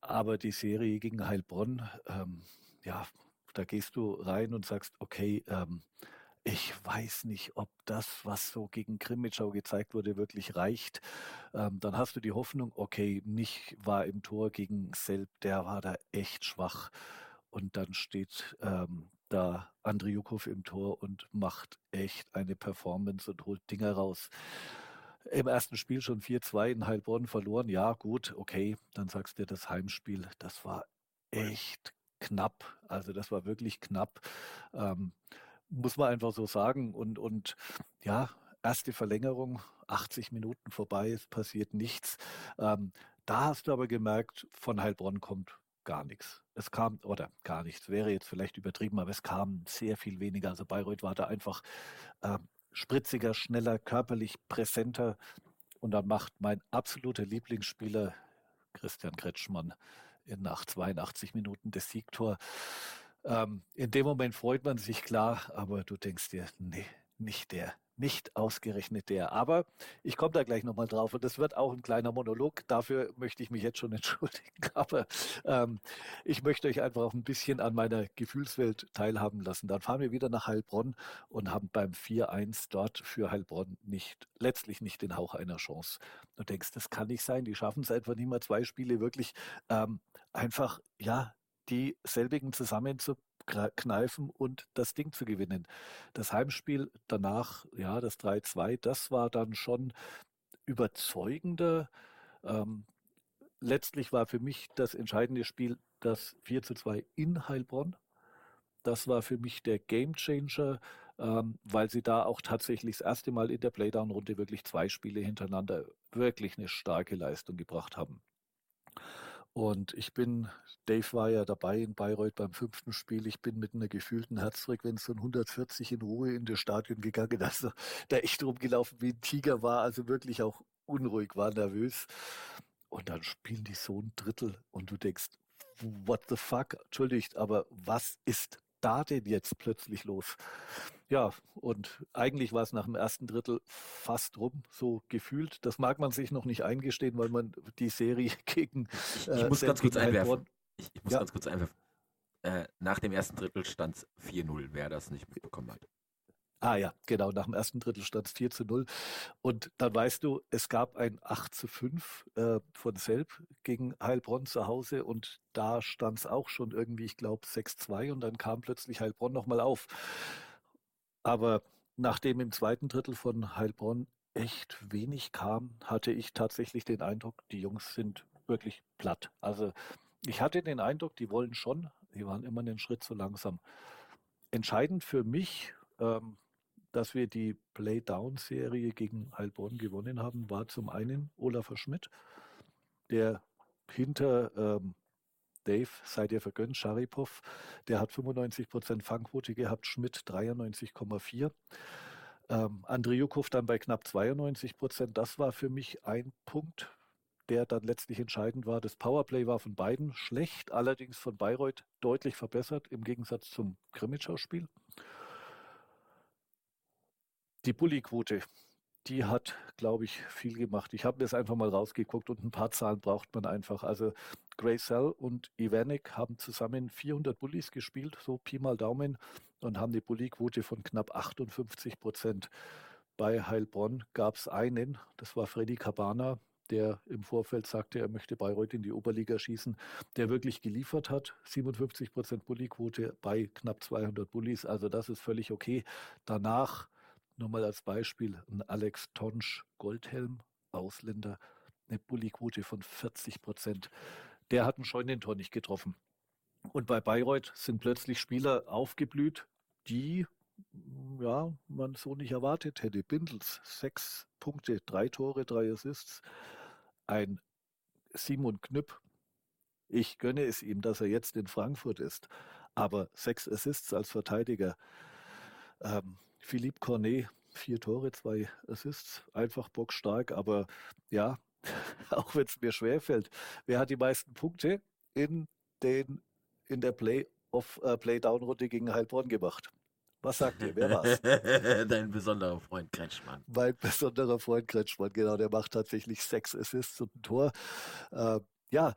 Aber die Serie gegen Heilbronn, ähm, ja, da gehst du rein und sagst, okay, ähm, ich weiß nicht, ob das, was so gegen Krimitschau gezeigt wurde, wirklich reicht. Ähm, dann hast du die Hoffnung, okay, nicht war im Tor gegen Selb, der war da echt schwach. Und dann steht ähm, da Andriukov im Tor und macht echt eine Performance und holt Dinger raus. Im ersten Spiel schon 4-2 in Heilbronn verloren. Ja, gut, okay. Dann sagst du das Heimspiel, das war echt knapp. Also das war wirklich knapp. Ähm, muss man einfach so sagen. Und, und ja, erste Verlängerung, 80 Minuten vorbei, es passiert nichts. Ähm, da hast du aber gemerkt, von Heilbronn kommt gar nichts. Es kam, oder gar nichts, wäre jetzt vielleicht übertrieben, aber es kam sehr viel weniger. Also Bayreuth war da einfach äh, spritziger, schneller, körperlich präsenter. Und dann macht mein absoluter Lieblingsspieler Christian Kretschmann nach 82 Minuten das Siegtor. Ähm, in dem Moment freut man sich klar, aber du denkst dir, nee, nicht der, nicht ausgerechnet der. Aber ich komme da gleich nochmal drauf und das wird auch ein kleiner Monolog. Dafür möchte ich mich jetzt schon entschuldigen. Aber ähm, ich möchte euch einfach auch ein bisschen an meiner Gefühlswelt teilhaben lassen. Dann fahren wir wieder nach Heilbronn und haben beim 4-1 dort für Heilbronn nicht, letztlich nicht den Hauch einer Chance. Du denkst, das kann nicht sein. Die schaffen es einfach nicht mehr zwei Spiele wirklich ähm, einfach, ja, die selbigen zusammen zu kneifen und das Ding zu gewinnen. Das Heimspiel danach, ja, das 3-2, das war dann schon überzeugender. Ähm, letztlich war für mich das entscheidende Spiel das 4 2 in Heilbronn. Das war für mich der Gamechanger, ähm, weil sie da auch tatsächlich das erste Mal in der Playdown-Runde wirklich zwei Spiele hintereinander wirklich eine starke Leistung gebracht haben. Und ich bin, Dave war ja dabei in Bayreuth beim fünften Spiel. Ich bin mit einer gefühlten Herzfrequenz von 140 in Ruhe in das Stadion gegangen. Also da echt rumgelaufen wie ein Tiger war, also wirklich auch unruhig, war nervös. Und dann spielen die so ein Drittel und du denkst, what the fuck? Entschuldigt, aber was ist da denn jetzt plötzlich los? Ja, und eigentlich war es nach dem ersten Drittel fast rum, so gefühlt. Das mag man sich noch nicht eingestehen, weil man die Serie gegen. ich, ich äh, muss ganz kurz einwerfen. Ich, ich muss ja. ganz kurz einwerfen. Äh, nach dem ersten Drittel stand es 4-0, wer das nicht mitbekommen hat. Ah ja, genau, nach dem ersten Drittel stand es 4 zu 0. Und dann weißt du, es gab ein 8 zu 5 äh, von Selb gegen Heilbronn zu Hause und da stand es auch schon irgendwie, ich glaube, 6-2 und dann kam plötzlich Heilbronn nochmal auf. Aber nachdem im zweiten Drittel von Heilbronn echt wenig kam, hatte ich tatsächlich den Eindruck, die Jungs sind wirklich platt. Also ich hatte den Eindruck, die wollen schon, die waren immer einen Schritt zu langsam. Entscheidend für mich, ähm, dass wir die Playdown-Serie gegen Heilbronn gewonnen haben, war zum einen Olaf Schmidt, der hinter ähm, Dave, seid ihr vergönnt, Sharipov, der hat 95% Fangquote gehabt, Schmidt 93,4. Ähm, Andriukov dann bei knapp 92% Das war für mich ein Punkt, der dann letztlich entscheidend war. Das Powerplay war von beiden schlecht, allerdings von Bayreuth deutlich verbessert im Gegensatz zum Krimitschau-Spiel. Die Bulli-Quote, die hat, glaube ich, viel gemacht. Ich habe mir das einfach mal rausgeguckt und ein paar Zahlen braucht man einfach. Also Graysell und Ivanek haben zusammen 400 Bullies gespielt, so Pi mal Daumen, und haben die Bulli-Quote von knapp 58 Prozent. Bei Heilbronn gab es einen, das war Freddy Cabana, der im Vorfeld sagte, er möchte Bayreuth in die Oberliga schießen, der wirklich geliefert hat. 57 Prozent Bulli-Quote bei knapp 200 Bullies, also das ist völlig okay. Danach nur mal als Beispiel ein Alex Tonsch Goldhelm, Ausländer, eine Bulli-Quote von 40 Prozent. Der hat einen Scheunentor nicht getroffen. Und bei Bayreuth sind plötzlich Spieler aufgeblüht, die ja, man so nicht erwartet hätte. Bindels, sechs Punkte, drei Tore, drei Assists. Ein Simon Knüpp. Ich gönne es ihm, dass er jetzt in Frankfurt ist. Aber sechs Assists als Verteidiger. Ähm, Philippe Cornet, vier Tore, zwei Assists, einfach bockstark, aber ja, auch wenn es mir schwerfällt, wer hat die meisten Punkte in, den, in der Play-Off, äh, Play-Down-Runde gegen Heilbronn gemacht? Was sagt ihr? Wer war's? Dein besonderer Freund Kretschmann. Mein besonderer Freund Kretschmann, genau. Der macht tatsächlich sechs Assists und ein Tor. Äh, ja,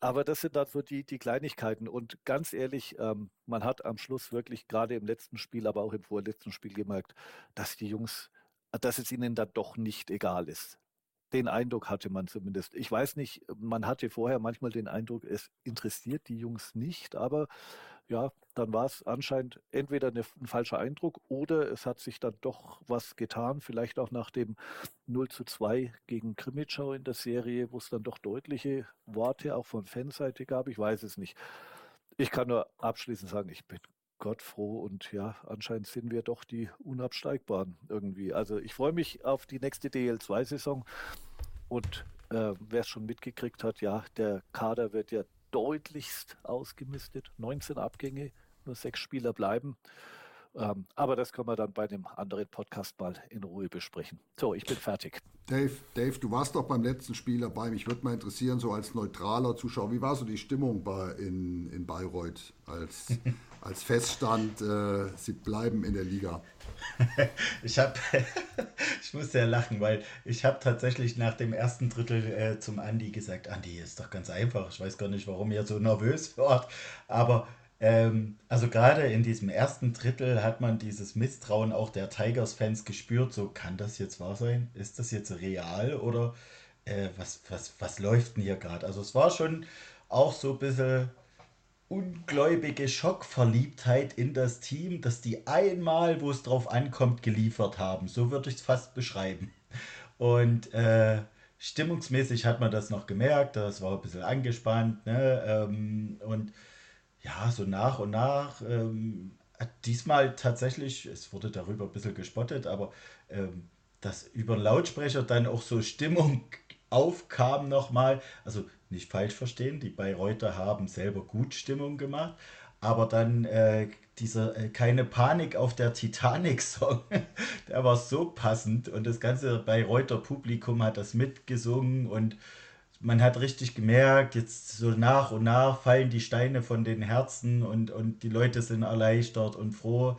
aber das sind dann so die, die Kleinigkeiten. Und ganz ehrlich, ähm, man hat am Schluss wirklich gerade im letzten Spiel, aber auch im vorletzten Spiel gemerkt, dass die Jungs, dass es ihnen dann doch nicht egal ist. Den Eindruck hatte man zumindest. Ich weiß nicht, man hatte vorher manchmal den Eindruck, es interessiert die Jungs nicht, aber ja, dann war es anscheinend entweder eine, ein falscher Eindruck oder es hat sich dann doch was getan, vielleicht auch nach dem 0 zu 2 gegen Krimitschau in der Serie, wo es dann doch deutliche Worte auch von Fanseite gab. Ich weiß es nicht. Ich kann nur abschließend sagen, ich bin Gott froh und ja, anscheinend sind wir doch die Unabsteigbaren irgendwie. Also ich freue mich auf die nächste DL2-Saison und äh, wer es schon mitgekriegt hat, ja, der Kader wird ja deutlichst ausgemistet. 19 Abgänge, nur sechs Spieler bleiben. Ähm, aber das können wir dann bei dem anderen Podcast mal in Ruhe besprechen. So, ich bin fertig. Dave, Dave, du warst doch beim letzten Spiel dabei. Mich würde mal interessieren, so als neutraler Zuschauer, wie war so die Stimmung bei, in, in Bayreuth, als, als feststand, äh, sie bleiben in der Liga? ich habe, ich muss sehr lachen, weil ich habe tatsächlich nach dem ersten Drittel äh, zum Andi gesagt, Andi, ist doch ganz einfach. Ich weiß gar nicht, warum ihr so nervös wart, aber ähm, also gerade in diesem ersten Drittel hat man dieses Misstrauen auch der Tigers-Fans gespürt. So, kann das jetzt wahr sein? Ist das jetzt real oder äh, was, was, was läuft denn hier gerade? Also es war schon auch so ein bisschen ungläubige Schockverliebtheit in das Team, dass die einmal, wo es drauf ankommt, geliefert haben. So würde ich es fast beschreiben. Und äh, stimmungsmäßig hat man das noch gemerkt, das war ein bisschen angespannt. Ne? Ähm, und ja, so nach und nach. Ähm, diesmal tatsächlich, es wurde darüber ein bisschen gespottet, aber ähm, dass über Lautsprecher dann auch so Stimmung aufkam nochmal. Also nicht falsch verstehen, die Bayreuther haben selber gut Stimmung gemacht, aber dann äh, dieser äh, Keine Panik auf der Titanic-Song, der war so passend und das ganze Bayreuther Publikum hat das mitgesungen und man hat richtig gemerkt, jetzt so nach und nach fallen die Steine von den Herzen und, und die Leute sind erleichtert und froh.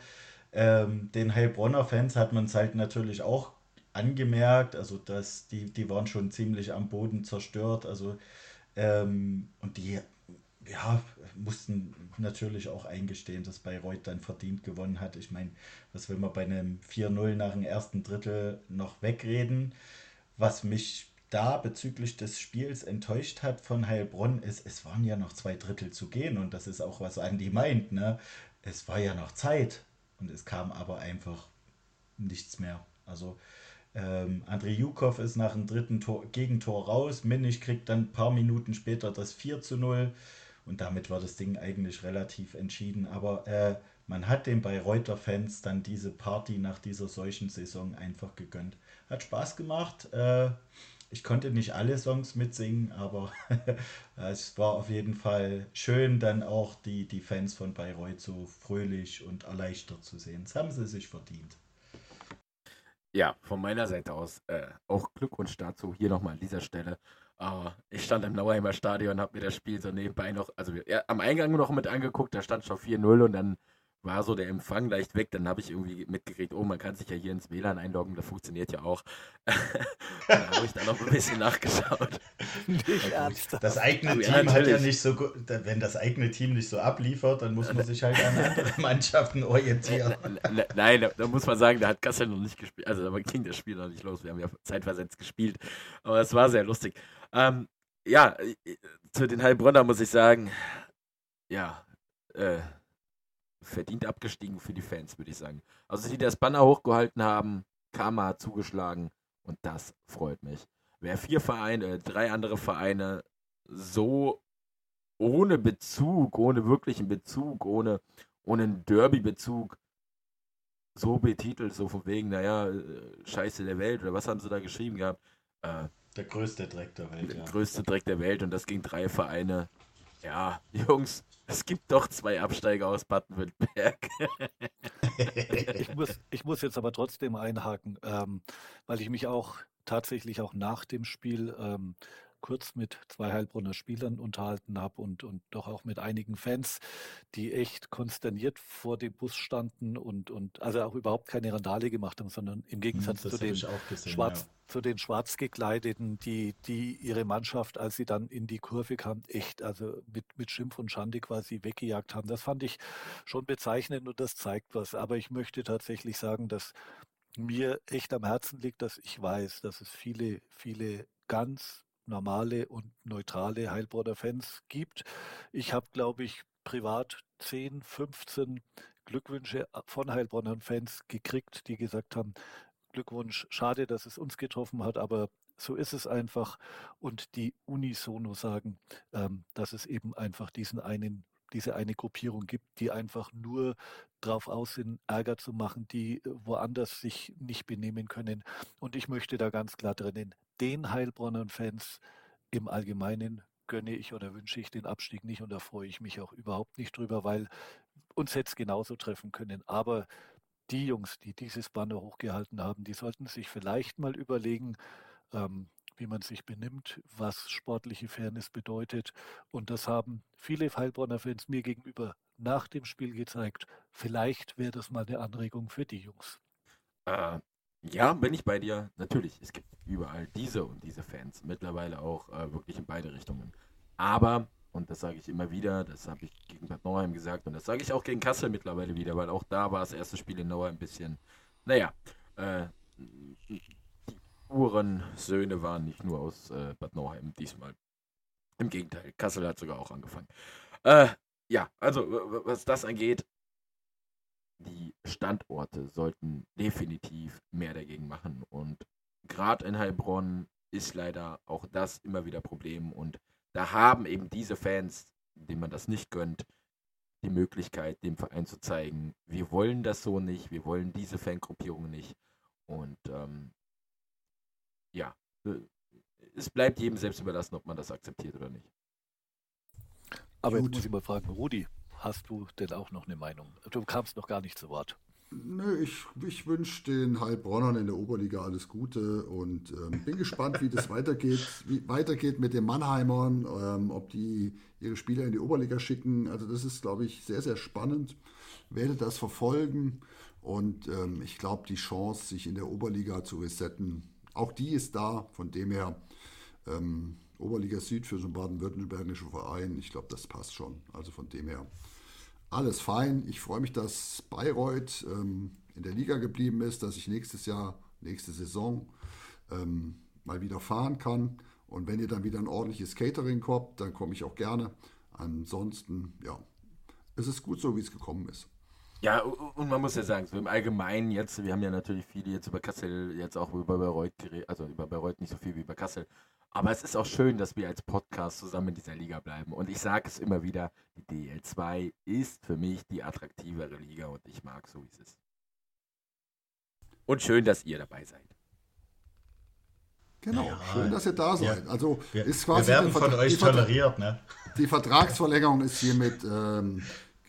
Ähm, den Heilbronner Fans hat man es halt natürlich auch angemerkt, also dass die, die waren schon ziemlich am Boden zerstört, also ähm, und die ja, mussten natürlich auch eingestehen, dass Bayreuth dann verdient gewonnen hat. Ich meine, was will man bei einem 4-0 nach dem ersten Drittel noch wegreden? Was mich da bezüglich des Spiels enttäuscht hat von Heilbronn, ist, es waren ja noch zwei Drittel zu gehen und das ist auch, was Andi meint. Ne? Es war ja noch Zeit und es kam aber einfach nichts mehr. Also ähm, Andrei Jukov ist nach dem dritten Tor, Gegentor raus. Minich kriegt dann ein paar Minuten später das 4 zu 0 und damit war das Ding eigentlich relativ entschieden. Aber äh, man hat den Bayreuther-Fans dann diese Party nach dieser solchen Saison einfach gegönnt. Hat Spaß gemacht. Äh, ich konnte nicht alle Songs mitsingen, aber es war auf jeden Fall schön, dann auch die, die Fans von Bayreuth so fröhlich und erleichtert zu sehen. Das haben sie sich verdient. Ja, von meiner Seite aus äh, auch Glückwunsch dazu. Hier nochmal an dieser Stelle. Uh, ich stand im Nauheimer Stadion, habe mir das Spiel so nebenbei noch, also ja, am Eingang noch mit angeguckt, da stand schon 4-0 und dann war so der Empfang leicht weg. Dann habe ich irgendwie mitgekriegt, oh, man kann sich ja hier ins WLAN einloggen, das funktioniert ja auch. da habe ich dann noch ein bisschen nachgeschaut. Das eigene ja, Team hat ja nicht so gut, wenn das eigene Team nicht so abliefert, dann muss man sich halt an andere Mannschaften orientieren. Nein, da, da, muss man sagen, da hat Kassel noch nicht gespielt. Also da ging das Spiel noch nicht los. Wir haben ja zeitversetzt gespielt. Aber es war sehr lustig. Ähm, ja, zu den Heilbronner muss ich sagen, ja, äh, verdient abgestiegen für die Fans, würde ich sagen. Also, die das Banner hochgehalten haben, Karma hat zugeschlagen und das freut mich. Wer vier Vereine, äh, drei andere Vereine so ohne Bezug, ohne wirklichen Bezug, ohne, ohne einen Derby-Bezug so betitelt, so von wegen, naja, äh, Scheiße der Welt oder was haben sie da geschrieben gehabt? Äh, der größte Dreck der Welt, der ja. größte Dreck der Welt und das ging drei Vereine. Ja, Jungs, es gibt doch zwei Absteiger aus Baden-Württemberg. ich, muss, ich muss jetzt aber trotzdem einhaken, ähm, weil ich mich auch tatsächlich auch nach dem Spiel ähm, kurz mit zwei Heilbronner Spielern unterhalten habe und, und doch auch mit einigen Fans, die echt konsterniert vor dem Bus standen und, und also auch überhaupt keine Randale gemacht haben, sondern im Gegensatz hm, zu den, gesehen, schwarz, ja. zu den schwarz gekleideten, die, die ihre Mannschaft, als sie dann in die Kurve kam, echt also mit, mit Schimpf und Schande quasi weggejagt haben. Das fand ich schon bezeichnend und das zeigt was. Aber ich möchte tatsächlich sagen, dass mir echt am Herzen liegt, dass ich weiß, dass es viele, viele ganz normale und neutrale Heilbronner-Fans gibt. Ich habe, glaube ich, privat 10, 15 Glückwünsche von Heilbronner Fans gekriegt, die gesagt haben, Glückwunsch, schade, dass es uns getroffen hat, aber so ist es einfach. Und die unisono sagen, ähm, dass es eben einfach diesen einen diese eine Gruppierung gibt, die einfach nur drauf aus sind, Ärger zu machen, die äh, woanders sich nicht benehmen können. Und ich möchte da ganz klar trennen, den Heilbronnern-Fans im Allgemeinen gönne ich oder wünsche ich den Abstieg nicht und da freue ich mich auch überhaupt nicht drüber, weil uns hätte es genauso treffen können. Aber die Jungs, die dieses Banner hochgehalten haben, die sollten sich vielleicht mal überlegen, ähm, wie man sich benimmt, was sportliche Fairness bedeutet. Und das haben viele Heilbronner Fans mir gegenüber nach dem Spiel gezeigt. Vielleicht wäre das mal eine Anregung für die Jungs. Äh, ja, bin ich bei dir. Natürlich, es gibt überall diese und diese Fans. Mittlerweile auch äh, wirklich in beide Richtungen. Aber, und das sage ich immer wieder, das habe ich gegen Bad Nauheim gesagt und das sage ich auch gegen Kassel mittlerweile wieder, weil auch da war das erste Spiel in Nauheim ein bisschen, naja, äh, Uhrensöhne waren nicht nur aus äh, Bad Nauheim diesmal. Im Gegenteil, Kassel hat sogar auch angefangen. Äh, ja, also was das angeht, die Standorte sollten definitiv mehr dagegen machen. Und gerade in Heilbronn ist leider auch das immer wieder Problem. Und da haben eben diese Fans, denen man das nicht gönnt, die Möglichkeit, dem Verein zu zeigen, wir wollen das so nicht, wir wollen diese Fangruppierung nicht. Und ähm, ja, äh, es bleibt jedem selbst überlassen, ob man das akzeptiert oder nicht. Aber Gut. jetzt muss ich mal fragen, Rudi, hast du denn auch noch eine Meinung? Du kamst noch gar nicht zu Wort. Nö, ich, ich wünsche den Heilbronnern in der Oberliga alles Gute und ähm, bin gespannt, wie das weitergeht, wie weitergeht mit den Mannheimern, ähm, ob die ihre Spieler in die Oberliga schicken. Also das ist, glaube ich, sehr, sehr spannend. Werde das verfolgen und ähm, ich glaube, die Chance, sich in der Oberliga zu resetten, auch die ist da. Von dem her ähm, Oberliga Süd für so einen baden-württembergischen Verein, ich glaube, das passt schon. Also von dem her alles fein. Ich freue mich, dass Bayreuth ähm, in der Liga geblieben ist, dass ich nächstes Jahr, nächste Saison ähm, mal wieder fahren kann. Und wenn ihr dann wieder ein ordentliches Catering kommt, dann komme ich auch gerne. Ansonsten, ja, es ist gut so, wie es gekommen ist. Ja, und man muss ja sagen, so im Allgemeinen jetzt, wir haben ja natürlich viele jetzt über Kassel, jetzt auch über Bayreuth geredet, also über Bayreuth nicht so viel wie über Kassel. Aber es ist auch schön, dass wir als Podcast zusammen in dieser Liga bleiben. Und ich sage es immer wieder, die DL2 ist für mich die attraktivere Liga und ich mag so, wie es ist. Und schön, dass ihr dabei seid. Genau, ja, schön, dass ihr da seid. Ja, also wir, ist quasi wir werden von euch toleriert, ne? Die Vertragsverlängerung ist hiermit ähm,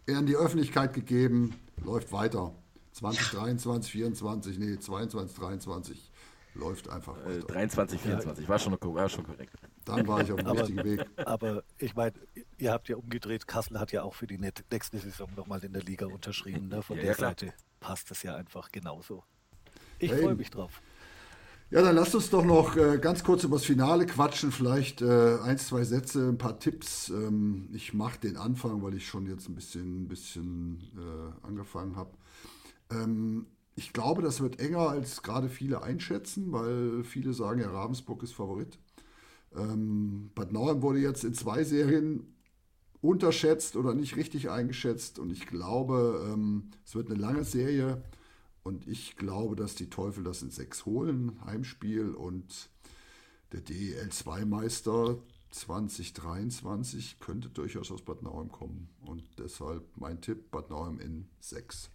in die Öffentlichkeit gegeben, läuft weiter. 2023, 24, nee, 22, 23 läuft einfach äh, weiter. Äh, 23, 24, war, schon, war schon korrekt. Dann war ich auf dem aber, richtigen Weg. Aber ich meine, ihr habt ja umgedreht, Kassel hat ja auch für die nächste Saison nochmal in der Liga unterschrieben. Ne? Von ja, der ja, Seite passt es ja einfach genauso. Ich hey. freue mich drauf. Ja, dann lasst uns doch noch äh, ganz kurz über das Finale quatschen. Vielleicht äh, ein, zwei Sätze, ein paar Tipps. Ähm, ich mache den Anfang, weil ich schon jetzt ein bisschen, bisschen äh, angefangen habe. Ähm, ich glaube, das wird enger, als gerade viele einschätzen, weil viele sagen, ja, Ravensburg ist Favorit. Ähm, Bad Nauheim wurde jetzt in zwei Serien unterschätzt oder nicht richtig eingeschätzt. Und ich glaube, ähm, es wird eine lange Serie. Und ich glaube, dass die Teufel das in sechs holen, Heimspiel. Und der DEL2-Meister 2023 könnte durchaus aus Bad Nauheim kommen. Und deshalb mein Tipp, Bad Nauheim in sechs.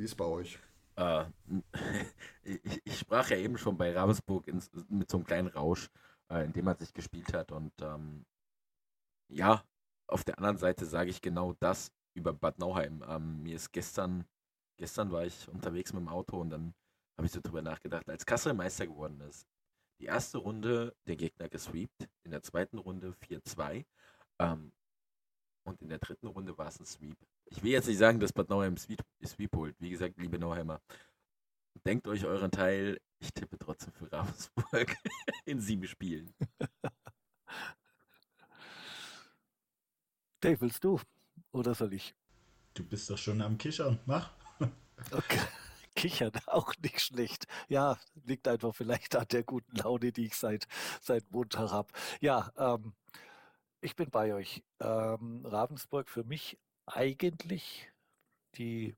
Wie ist bei euch? Äh, ich, ich, sprach ja eben schon bei Ravensburg ins, mit so einem kleinen Rausch, äh, in dem man sich gespielt hat. Und ähm, ja, auf der anderen Seite sage ich genau das über Bad Nauheim. Ähm, mir ist gestern Gestern war ich unterwegs mit dem Auto und dann habe ich so drüber nachgedacht, als Kassel Meister geworden ist. Die erste Runde der Gegner gesweept, in der zweiten Runde 4-2 ähm, und in der dritten Runde war es ein Sweep. Ich will jetzt nicht sagen, dass Bad Nauheim Sweep, Sweep holt. Wie gesagt, liebe Nauheimer, denkt euch euren Teil. Ich tippe trotzdem für Ravensburg in sieben Spielen. Dave, willst du? Oder soll ich? Du bist doch schon am Kichern. Mach. Okay. Kichern, auch nicht schlecht. Ja, liegt einfach vielleicht an der guten Laune, die ich seit, seit Montag habe. Ja, ähm, ich bin bei euch. Ähm, Ravensburg für mich eigentlich die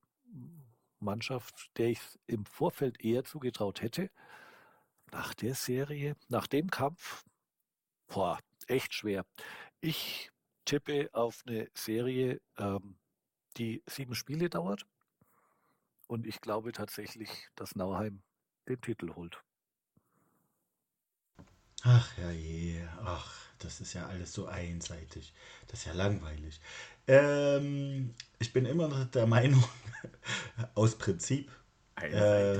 Mannschaft, der ich im Vorfeld eher zugetraut hätte. Nach der Serie, nach dem Kampf, boah, echt schwer. Ich tippe auf eine Serie, ähm, die sieben Spiele dauert und ich glaube tatsächlich, dass Nauheim den Titel holt. Ach ja je, ach, das ist ja alles so einseitig. Das ist ja langweilig. Ähm, ich bin immer noch der Meinung, aus Prinzip, äh,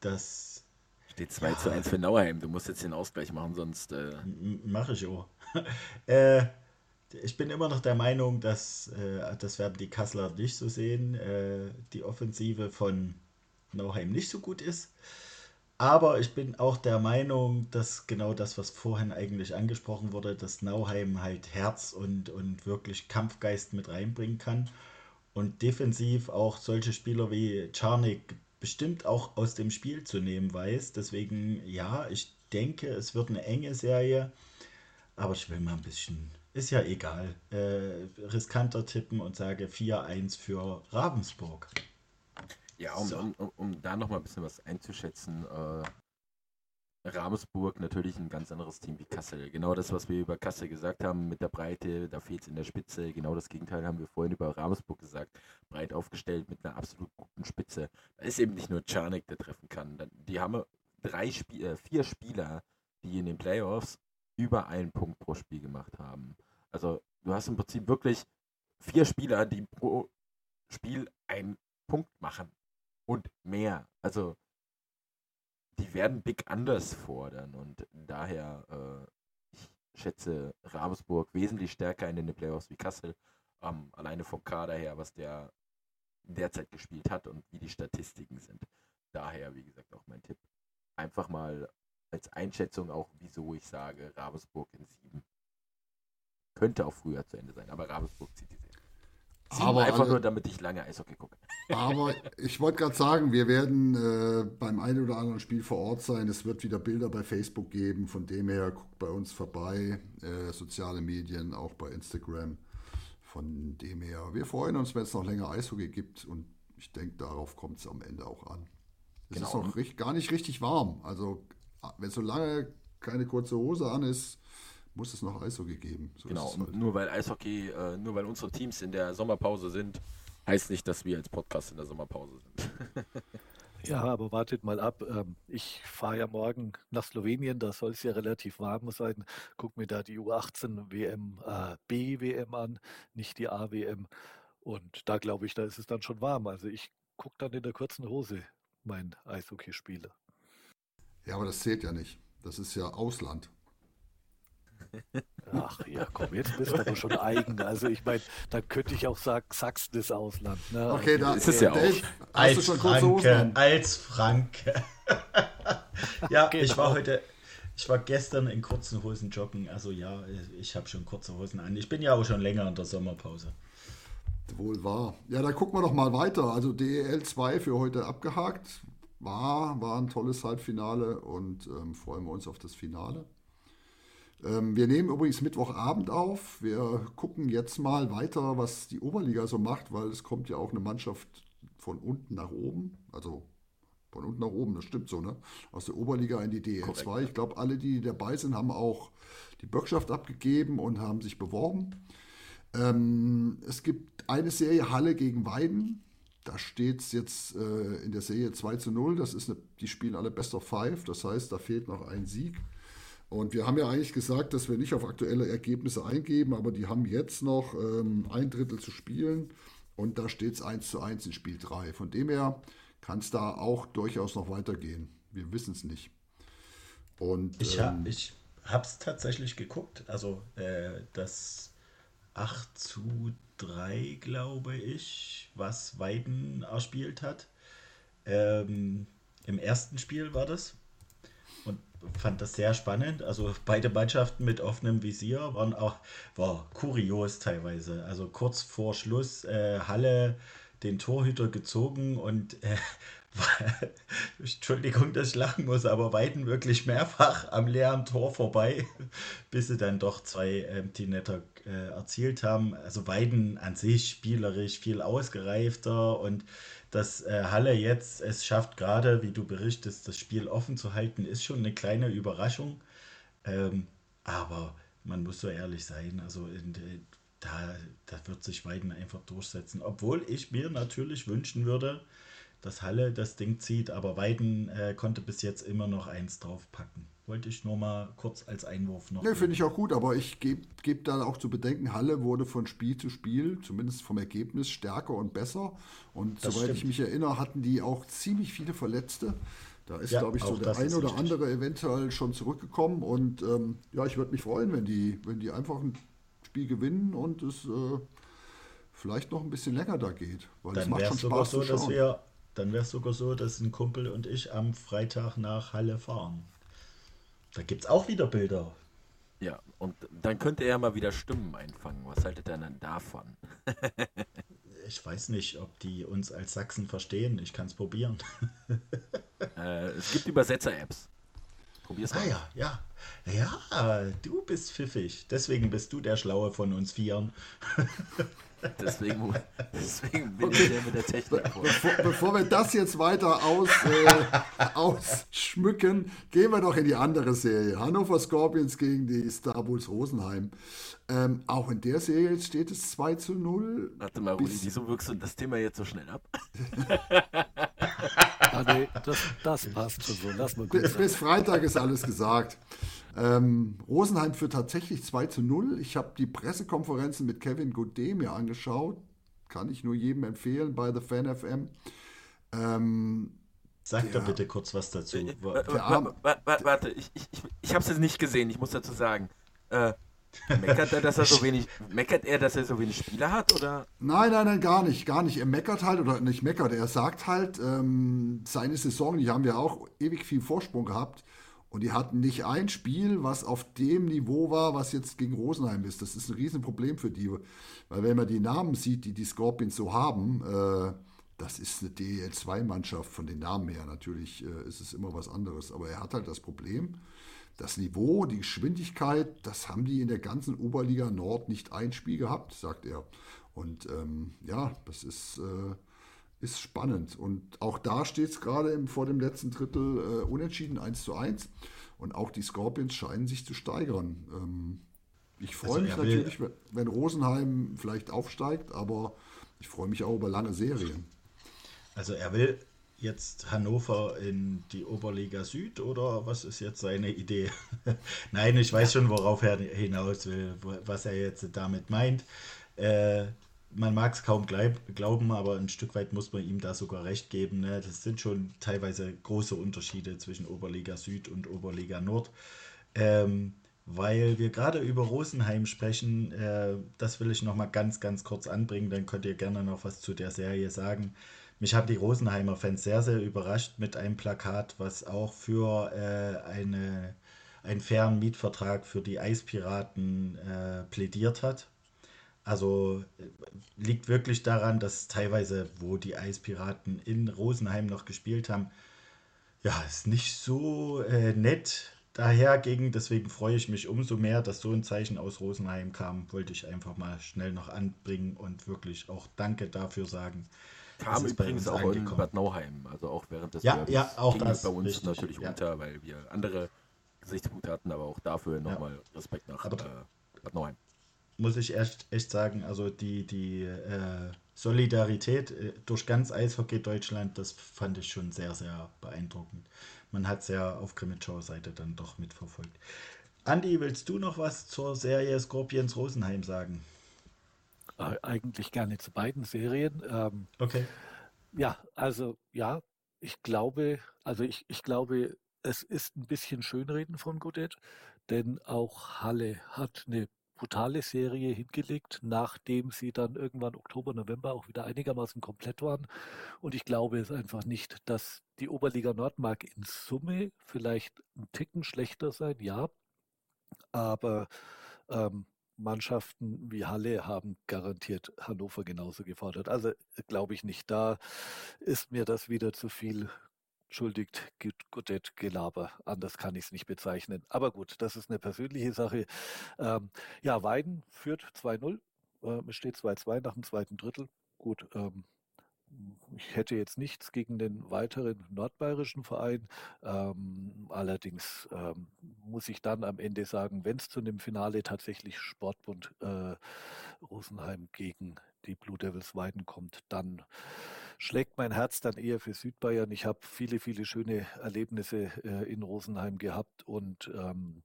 dass. Steht 2 ja, zu 1 für Nauheim. Du musst jetzt den Ausgleich machen, sonst. Äh... Mache ich auch. äh, ich bin immer noch der Meinung, dass äh, das werden die Kasseler nicht so sehen, äh, die Offensive von Nauheim nicht so gut ist. Aber ich bin auch der Meinung, dass genau das, was vorhin eigentlich angesprochen wurde, dass Nauheim halt Herz und, und wirklich Kampfgeist mit reinbringen kann. Und defensiv auch solche Spieler wie Czarnik bestimmt auch aus dem Spiel zu nehmen weiß. Deswegen, ja, ich denke, es wird eine enge Serie. Aber ich will mal ein bisschen ist ja egal. Äh, riskanter tippen und sage 4-1 für Ravensburg. Ja, um, so. um, um, um, da nochmal ein bisschen was einzuschätzen. Äh, Ravensburg natürlich ein ganz anderes Team wie Kassel. Genau das, was wir über Kassel gesagt haben mit der Breite, da fehlt es in der Spitze. Genau das Gegenteil haben wir vorhin über Ravensburg gesagt. Breit aufgestellt mit einer absolut guten Spitze. Da ist eben nicht nur Czarnik, der treffen kann. Die haben drei Spie äh, vier Spieler, die in den Playoffs über einen Punkt pro Spiel gemacht haben. Also du hast im Prinzip wirklich vier Spieler, die pro Spiel einen Punkt machen und mehr. Also die werden Big Anders fordern und daher äh, ich schätze Ravensburg wesentlich stärker in den Playoffs wie Kassel. Ähm, alleine vom Kader her, was der derzeit gespielt hat und wie die Statistiken sind. Daher, wie gesagt, auch mein Tipp. Einfach mal als Einschätzung auch, wieso ich sage, Ravensburg in sieben. Könnte auch früher zu Ende sein, aber Ravensburg zieht die aber einfach alle, nur, damit ich lange Eishockey gucke. Aber ich wollte gerade sagen, wir werden äh, beim einen oder anderen Spiel vor Ort sein. Es wird wieder Bilder bei Facebook geben. Von dem her guckt bei uns vorbei. Äh, soziale Medien, auch bei Instagram. Von dem her, wir freuen uns, wenn es noch länger Eishockey gibt und ich denke, darauf kommt es am Ende auch an. Es genau. ist noch richtig, gar nicht richtig warm. Also, wenn so lange keine kurze Hose an ist, muss es noch Eishockey geben. So genau, halt. nur weil Eishockey, äh, nur weil unsere Teams in der Sommerpause sind, heißt nicht, dass wir als Podcast in der Sommerpause sind. ja, aber wartet mal ab. Ähm, ich fahre ja morgen nach Slowenien, da soll es ja relativ warm sein. Guck mir da die U18 WM, äh, B-WM an, nicht die A-WM. Und da glaube ich, da ist es dann schon warm. Also ich gucke dann in der kurzen Hose mein Eishockeyspiele. Ja, aber das zählt ja nicht. Das ist ja Ausland. Ach ja, komm, jetzt bist du aber schon eigen. Also ich meine, da könnte ich auch sagen, Sachsen ist Ausland. Ne? Okay, da ist es ja auch. Als Franke, als Franke. ja, genau. ich war heute, ich war gestern in kurzen Hosen joggen. Also ja, ich habe schon kurze Hosen an. Ich bin ja auch schon länger in der Sommerpause. Wohl wahr. Ja, dann gucken wir doch mal weiter. Also DEL 2 für heute abgehakt. War, war ein tolles Halbfinale und ähm, freuen wir uns auf das Finale. Ähm, wir nehmen übrigens Mittwochabend auf. Wir gucken jetzt mal weiter, was die Oberliga so macht, weil es kommt ja auch eine Mannschaft von unten nach oben. Also von unten nach oben, das stimmt so, ne? Aus der Oberliga in die DL2. Korrekt, Ich glaube, alle, die dabei sind, haben auch die Bürgschaft abgegeben und haben sich beworben. Ähm, es gibt eine Serie Halle gegen Weiden. Da steht es jetzt äh, in der Serie 2 zu 0. Das ist eine, die spielen alle Best of Five. Das heißt, da fehlt noch ein Sieg. Und wir haben ja eigentlich gesagt, dass wir nicht auf aktuelle Ergebnisse eingeben, aber die haben jetzt noch ähm, ein Drittel zu spielen und da steht es 1 zu 1 in Spiel 3. Von dem her kann es da auch durchaus noch weitergehen. Wir wissen es nicht. Und, ich ähm, habe es tatsächlich geguckt. Also äh, das 8 zu 3, glaube ich, was Weiden erspielt hat. Ähm, Im ersten Spiel war das fand das sehr spannend. Also beide Mannschaften mit offenem Visier waren auch war kurios teilweise. Also kurz vor Schluss äh, Halle den Torhüter gezogen und äh, Entschuldigung, dass ich lachen muss, aber Weiden wirklich mehrfach am leeren Tor vorbei, bis sie dann doch zwei ähm, Tinetter äh, erzielt haben. Also Weiden an sich spielerisch viel ausgereifter und dass äh, Halle jetzt es schafft, gerade wie du berichtest, das Spiel offen zu halten, ist schon eine kleine Überraschung. Ähm, aber man muss so ehrlich sein, also in, da, da wird sich Weiden einfach durchsetzen. Obwohl ich mir natürlich wünschen würde, dass Halle das Ding zieht, aber Weiden äh, konnte bis jetzt immer noch eins draufpacken. Wollte ich nur mal kurz als Einwurf noch. Ne, finde ich auch gut, aber ich gebe geb da auch zu bedenken, Halle wurde von Spiel zu Spiel, zumindest vom Ergebnis, stärker und besser. Und das soweit stimmt. ich mich erinnere, hatten die auch ziemlich viele Verletzte. Da ist, ja, glaube ich, so der eine oder richtig. andere eventuell schon zurückgekommen. Und ähm, ja, ich würde mich freuen, wenn die, wenn die einfach ein Spiel gewinnen und es äh, vielleicht noch ein bisschen länger da geht. Weil Dann es macht schon Spaß so, zu schauen. Dass wir, dann wäre es sogar so, dass ein Kumpel und ich am Freitag nach Halle fahren. Da gibt es auch wieder Bilder. Ja, und dann könnte er mal wieder Stimmen einfangen. Was haltet er denn davon? ich weiß nicht, ob die uns als Sachsen verstehen. Ich kann es probieren. äh, es gibt Übersetzer-Apps. Probier's mal. Ah ja, ja. Ja, du bist pfiffig. Deswegen bist du der Schlaue von uns Vieren. Deswegen, deswegen bin okay. ich der mit der Technik. Bevor, bevor, wir das jetzt weiter aus, äh, ausschmücken, gehen wir doch in die andere Serie. Hannover Scorpions gegen die Star Bulls Rosenheim. Ähm, auch in der Serie steht es 2 zu 0. Warte mal, Rudi, wieso wirkst du das Thema jetzt so schnell ab? ah, nee, das, das passt schon so. Lass mal bis, bis Freitag ist alles gesagt. Ähm, Rosenheim führt tatsächlich 2 zu 0. Ich habe die Pressekonferenzen mit Kevin Godet mir angeschaut. Kann ich nur jedem empfehlen bei The Fan FM. Ähm, Sag da bitte kurz was dazu. Äh, warte, ich, ich, ich, ich habe es jetzt nicht gesehen, ich muss dazu sagen. Äh, meckert er, dass er so wenig, meckert er, dass er so wenig Spieler hat, oder? Nein, nein, nein, gar nicht, gar nicht. Er meckert halt, oder nicht meckert, er sagt halt, ähm, seine Saison, die haben ja auch ewig viel Vorsprung gehabt. Und die hatten nicht ein Spiel, was auf dem Niveau war, was jetzt gegen Rosenheim ist. Das ist ein Riesenproblem für die. Weil wenn man die Namen sieht, die die Scorpions so haben, äh, das ist eine DL2-Mannschaft von den Namen her. Natürlich äh, ist es immer was anderes. Aber er hat halt das Problem, das Niveau, die Geschwindigkeit, das haben die in der ganzen Oberliga Nord nicht ein Spiel gehabt, sagt er. Und ähm, ja, das ist, äh, ist spannend. Und auch da steht es gerade vor dem letzten Drittel äh, unentschieden 1 zu 1. Und auch die Scorpions scheinen sich zu steigern. Ähm, ich freue also mich natürlich, wenn Rosenheim vielleicht aufsteigt, aber ich freue mich auch über lange Serien. Also er will jetzt Hannover in die Oberliga Süd oder was ist jetzt seine Idee? Nein, ich weiß schon, worauf er hinaus will, was er jetzt damit meint. Äh, man mag es kaum glauben, aber ein Stück weit muss man ihm da sogar recht geben. Ne? Das sind schon teilweise große Unterschiede zwischen Oberliga Süd und Oberliga Nord. Ähm, weil wir gerade über Rosenheim sprechen, äh, das will ich noch mal ganz, ganz kurz anbringen, dann könnt ihr gerne noch was zu der Serie sagen. Mich haben die Rosenheimer Fans sehr, sehr überrascht mit einem Plakat, was auch für äh, eine, einen fairen Mietvertrag für die Eispiraten äh, plädiert hat. Also äh, liegt wirklich daran, dass teilweise, wo die Eispiraten in Rosenheim noch gespielt haben, ja, ist nicht so äh, nett daherging. Deswegen freue ich mich umso mehr, dass so ein Zeichen aus Rosenheim kam. Wollte ich einfach mal schnell noch anbringen und wirklich auch Danke dafür sagen. Kam übrigens auch in Bad Nauheim, also auch während des ja, Werbens ja, auch ging das bei uns richtig, natürlich ja. unter, weil wir andere Gesichtspunkte hatten, aber auch dafür nochmal ja. Respekt nach aber, äh, Bad Nauheim. Muss ich echt, echt sagen, also die, die äh, Solidarität äh, durch ganz Eishockey Deutschland, das fand ich schon sehr, sehr beeindruckend. Man hat es ja auf Krimitschauer Seite dann doch mitverfolgt. Andi, willst du noch was zur Serie Scorpions Rosenheim sagen? Äh, eigentlich gerne zu beiden Serien. Ähm, okay. Ja, also ja, ich glaube, also ich, ich glaube, es ist ein bisschen Schönreden von Godet, denn auch Halle hat eine brutale Serie hingelegt, nachdem sie dann irgendwann Oktober, November auch wieder einigermaßen komplett waren. Und ich glaube es einfach nicht, dass die Oberliga Nord mag in Summe vielleicht ein Ticken schlechter sein, ja. Aber ähm, Mannschaften wie Halle haben garantiert Hannover genauso gefordert. Also glaube ich nicht. Da ist mir das wieder zu viel entschuldigt, Godet Gelaber. Anders kann ich es nicht bezeichnen. Aber gut, das ist eine persönliche Sache. Ähm, ja, Weiden führt 2-0. Äh, es steht 2-2 nach dem zweiten Drittel. Gut, ähm, ich hätte jetzt nichts gegen den weiteren nordbayerischen Verein. Ähm, allerdings ähm, muss ich dann am Ende sagen, wenn es zu einem Finale tatsächlich Sportbund äh, Rosenheim gegen die Blue Devils Weiden kommt, dann schlägt mein Herz dann eher für Südbayern. Ich habe viele, viele schöne Erlebnisse äh, in Rosenheim gehabt und ähm,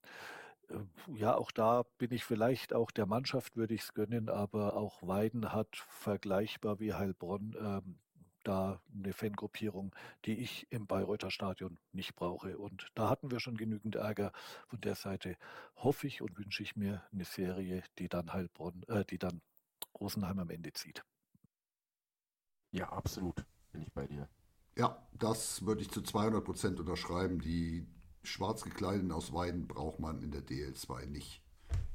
äh, ja, auch da bin ich vielleicht auch der Mannschaft würde ich es gönnen, aber auch Weiden hat vergleichbar wie Heilbronn ähm, da eine Fangruppierung, die ich im Bayreuther Stadion nicht brauche. Und da hatten wir schon genügend Ärger. Von der Seite hoffe ich und wünsche ich mir eine Serie, die dann Heilbronn, äh, die dann Rosenheim am Ende zieht. Ja, absolut. Bin ich bei dir. Ja, das würde ich zu 200 Prozent unterschreiben. Die schwarz gekleideten aus Weiden braucht man in der DL2 nicht.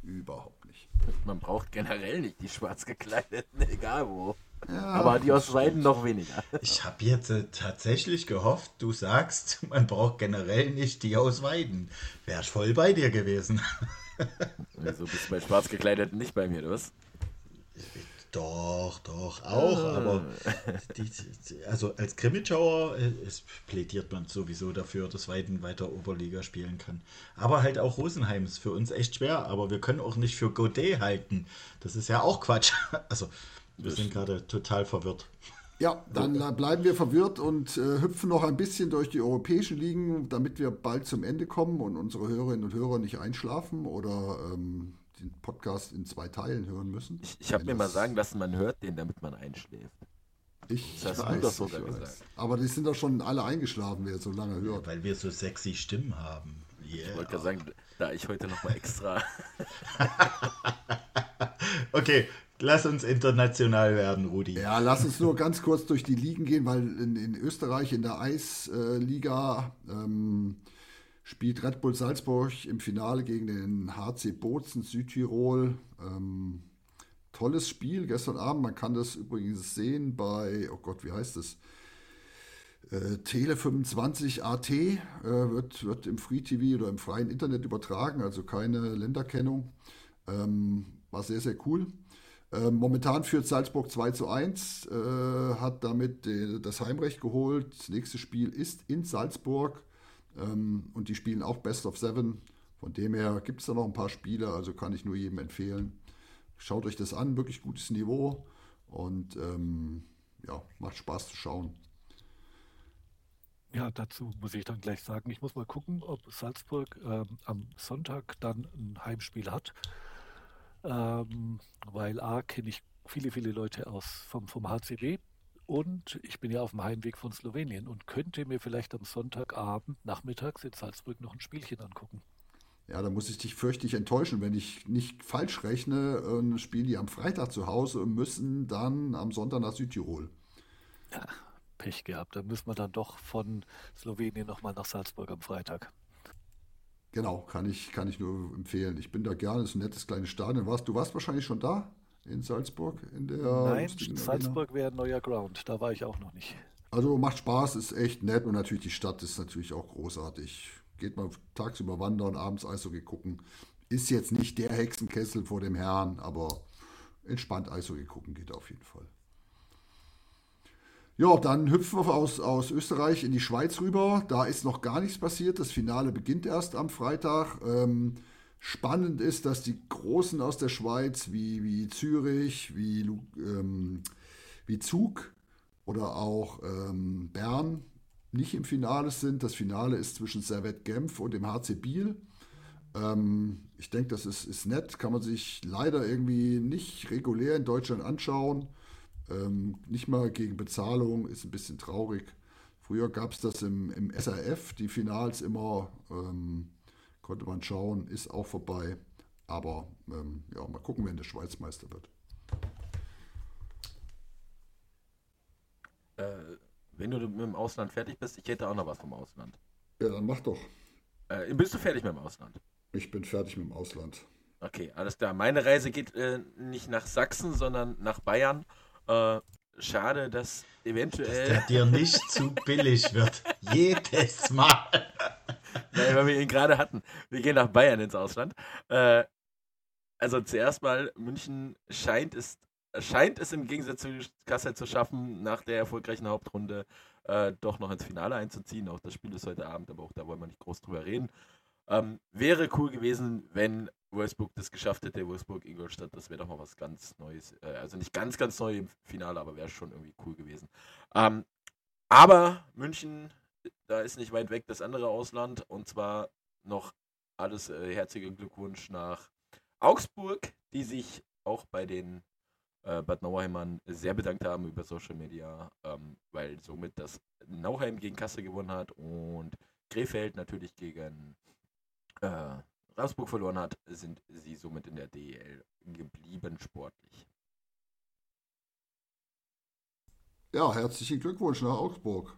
Überhaupt nicht. Man braucht generell nicht die schwarz gekleideten, egal wo. Ja, Aber die aus Weiden noch weniger. Ich habe jetzt äh, tatsächlich gehofft, du sagst, man braucht generell nicht die aus Weiden. Wäre ich voll bei dir gewesen. Also bist du bei schwarz gekleideten nicht bei mir, du was? Doch, doch, auch, ah. aber die, die, also als Krimitschauer äh, plädiert man sowieso dafür, dass Weiden weiter Oberliga spielen kann. Aber halt auch Rosenheim ist für uns echt schwer, aber wir können auch nicht für Godet halten. Das ist ja auch Quatsch. Also, wir sind gerade total verwirrt. Ja, dann bleiben wir verwirrt und äh, hüpfen noch ein bisschen durch die europäischen Ligen, damit wir bald zum Ende kommen und unsere Hörerinnen und Hörer nicht einschlafen oder ähm, den Podcast in zwei Teilen hören müssen. Ich, ich habe mir mal sagen lassen, man hört den, damit man einschläft. Ich, das hast weiß, sogar gesagt. Aber die sind doch schon alle eingeschlafen, wer so lange hört. Ja, weil wir so sexy Stimmen haben. Yeah. Ich wollte gerade sagen, da ich heute noch mal extra. okay, lass uns international werden, Rudi. Ja, lass uns nur ganz kurz durch die Ligen gehen, weil in, in Österreich in der Eisliga ähm, spielt Red Bull Salzburg im Finale gegen den HC Bozen Südtirol. Ähm, tolles Spiel gestern Abend. Man kann das übrigens sehen bei, oh Gott, wie heißt es? Äh, Tele 25 AT äh, wird, wird im Free TV oder im freien Internet übertragen, also keine Länderkennung. Ähm, war sehr, sehr cool. Ähm, momentan führt Salzburg 2 zu 1, äh, hat damit äh, das Heimrecht geholt. Das nächste Spiel ist in Salzburg ähm, und die spielen auch Best of Seven. Von dem her gibt es da noch ein paar Spiele, also kann ich nur jedem empfehlen. Schaut euch das an, wirklich gutes Niveau und ähm, ja, macht Spaß zu schauen. Ja, dazu muss ich dann gleich sagen, ich muss mal gucken, ob Salzburg ähm, am Sonntag dann ein Heimspiel hat. Ähm, weil A, kenne ich viele, viele Leute aus vom, vom HCD und ich bin ja auf dem Heimweg von Slowenien und könnte mir vielleicht am Sonntagabend, nachmittags in Salzburg noch ein Spielchen angucken. Ja, da muss ich dich fürchtig enttäuschen, wenn ich nicht falsch rechne. Äh, spielen die am Freitag zu Hause und müssen dann am Sonntag nach Südtirol. Ja, Pech gehabt. Da müssen wir dann doch von Slowenien nochmal nach Salzburg am Freitag. Genau, kann ich, kann ich nur empfehlen. Ich bin da gerne, es ist ein nettes kleines Stadion. Warst, du warst wahrscheinlich schon da in Salzburg? In der Nein, Salzburg wäre ein neuer Ground, da war ich auch noch nicht. Also macht Spaß, ist echt nett und natürlich die Stadt ist natürlich auch großartig. Geht mal tagsüber wandern, abends Eishockey gucken. Ist jetzt nicht der Hexenkessel vor dem Herrn, aber entspannt Eishockey gucken geht auf jeden Fall. Ja, dann hüpfen wir aus, aus Österreich in die Schweiz rüber. Da ist noch gar nichts passiert. Das Finale beginnt erst am Freitag. Ähm, spannend ist, dass die Großen aus der Schweiz wie, wie Zürich, wie, ähm, wie Zug oder auch ähm, Bern nicht im Finale sind. Das Finale ist zwischen Servette Genf und dem HC Biel. Ähm, ich denke, das ist, ist nett. Kann man sich leider irgendwie nicht regulär in Deutschland anschauen. Ähm, nicht mal gegen Bezahlung, ist ein bisschen traurig. Früher gab es das im, im SRF, die Finals immer, ähm, konnte man schauen, ist auch vorbei. Aber ähm, ja, mal gucken, wenn der Schweiz Meister wird. Äh, wenn du mit dem Ausland fertig bist, ich hätte auch noch was vom Ausland. Ja, dann mach doch. Äh, bist du fertig mit dem Ausland? Ich bin fertig mit dem Ausland. Okay, alles klar. Meine Reise geht äh, nicht nach Sachsen, sondern nach Bayern. Schade, dass eventuell. Dass der dir nicht zu billig wird. Jedes Mal. Nein, weil wir ihn gerade hatten. Wir gehen nach Bayern ins Ausland. Äh, also zuerst mal, München scheint es, scheint es im Gegensatz zu Kassel zu schaffen, nach der erfolgreichen Hauptrunde äh, doch noch ins Finale einzuziehen. Auch das Spiel ist heute Abend, aber auch da wollen wir nicht groß drüber reden. Ähm, wäre cool gewesen, wenn Wolfsburg das geschafft hätte, Wolfsburg-Ingolstadt, das wäre doch mal was ganz Neues. Äh, also nicht ganz, ganz neu im Finale, aber wäre schon irgendwie cool gewesen. Ähm, aber München, da ist nicht weit weg das andere Ausland und zwar noch alles äh, herzlichen Glückwunsch nach Augsburg, die sich auch bei den äh, Bad Nauheimern sehr bedankt haben über Social Media, ähm, weil somit das Nauheim gegen Kassel gewonnen hat und Krefeld natürlich gegen äh, Ravensburg verloren hat, sind sie somit in der DEL geblieben sportlich. Ja, herzlichen Glückwunsch nach Augsburg.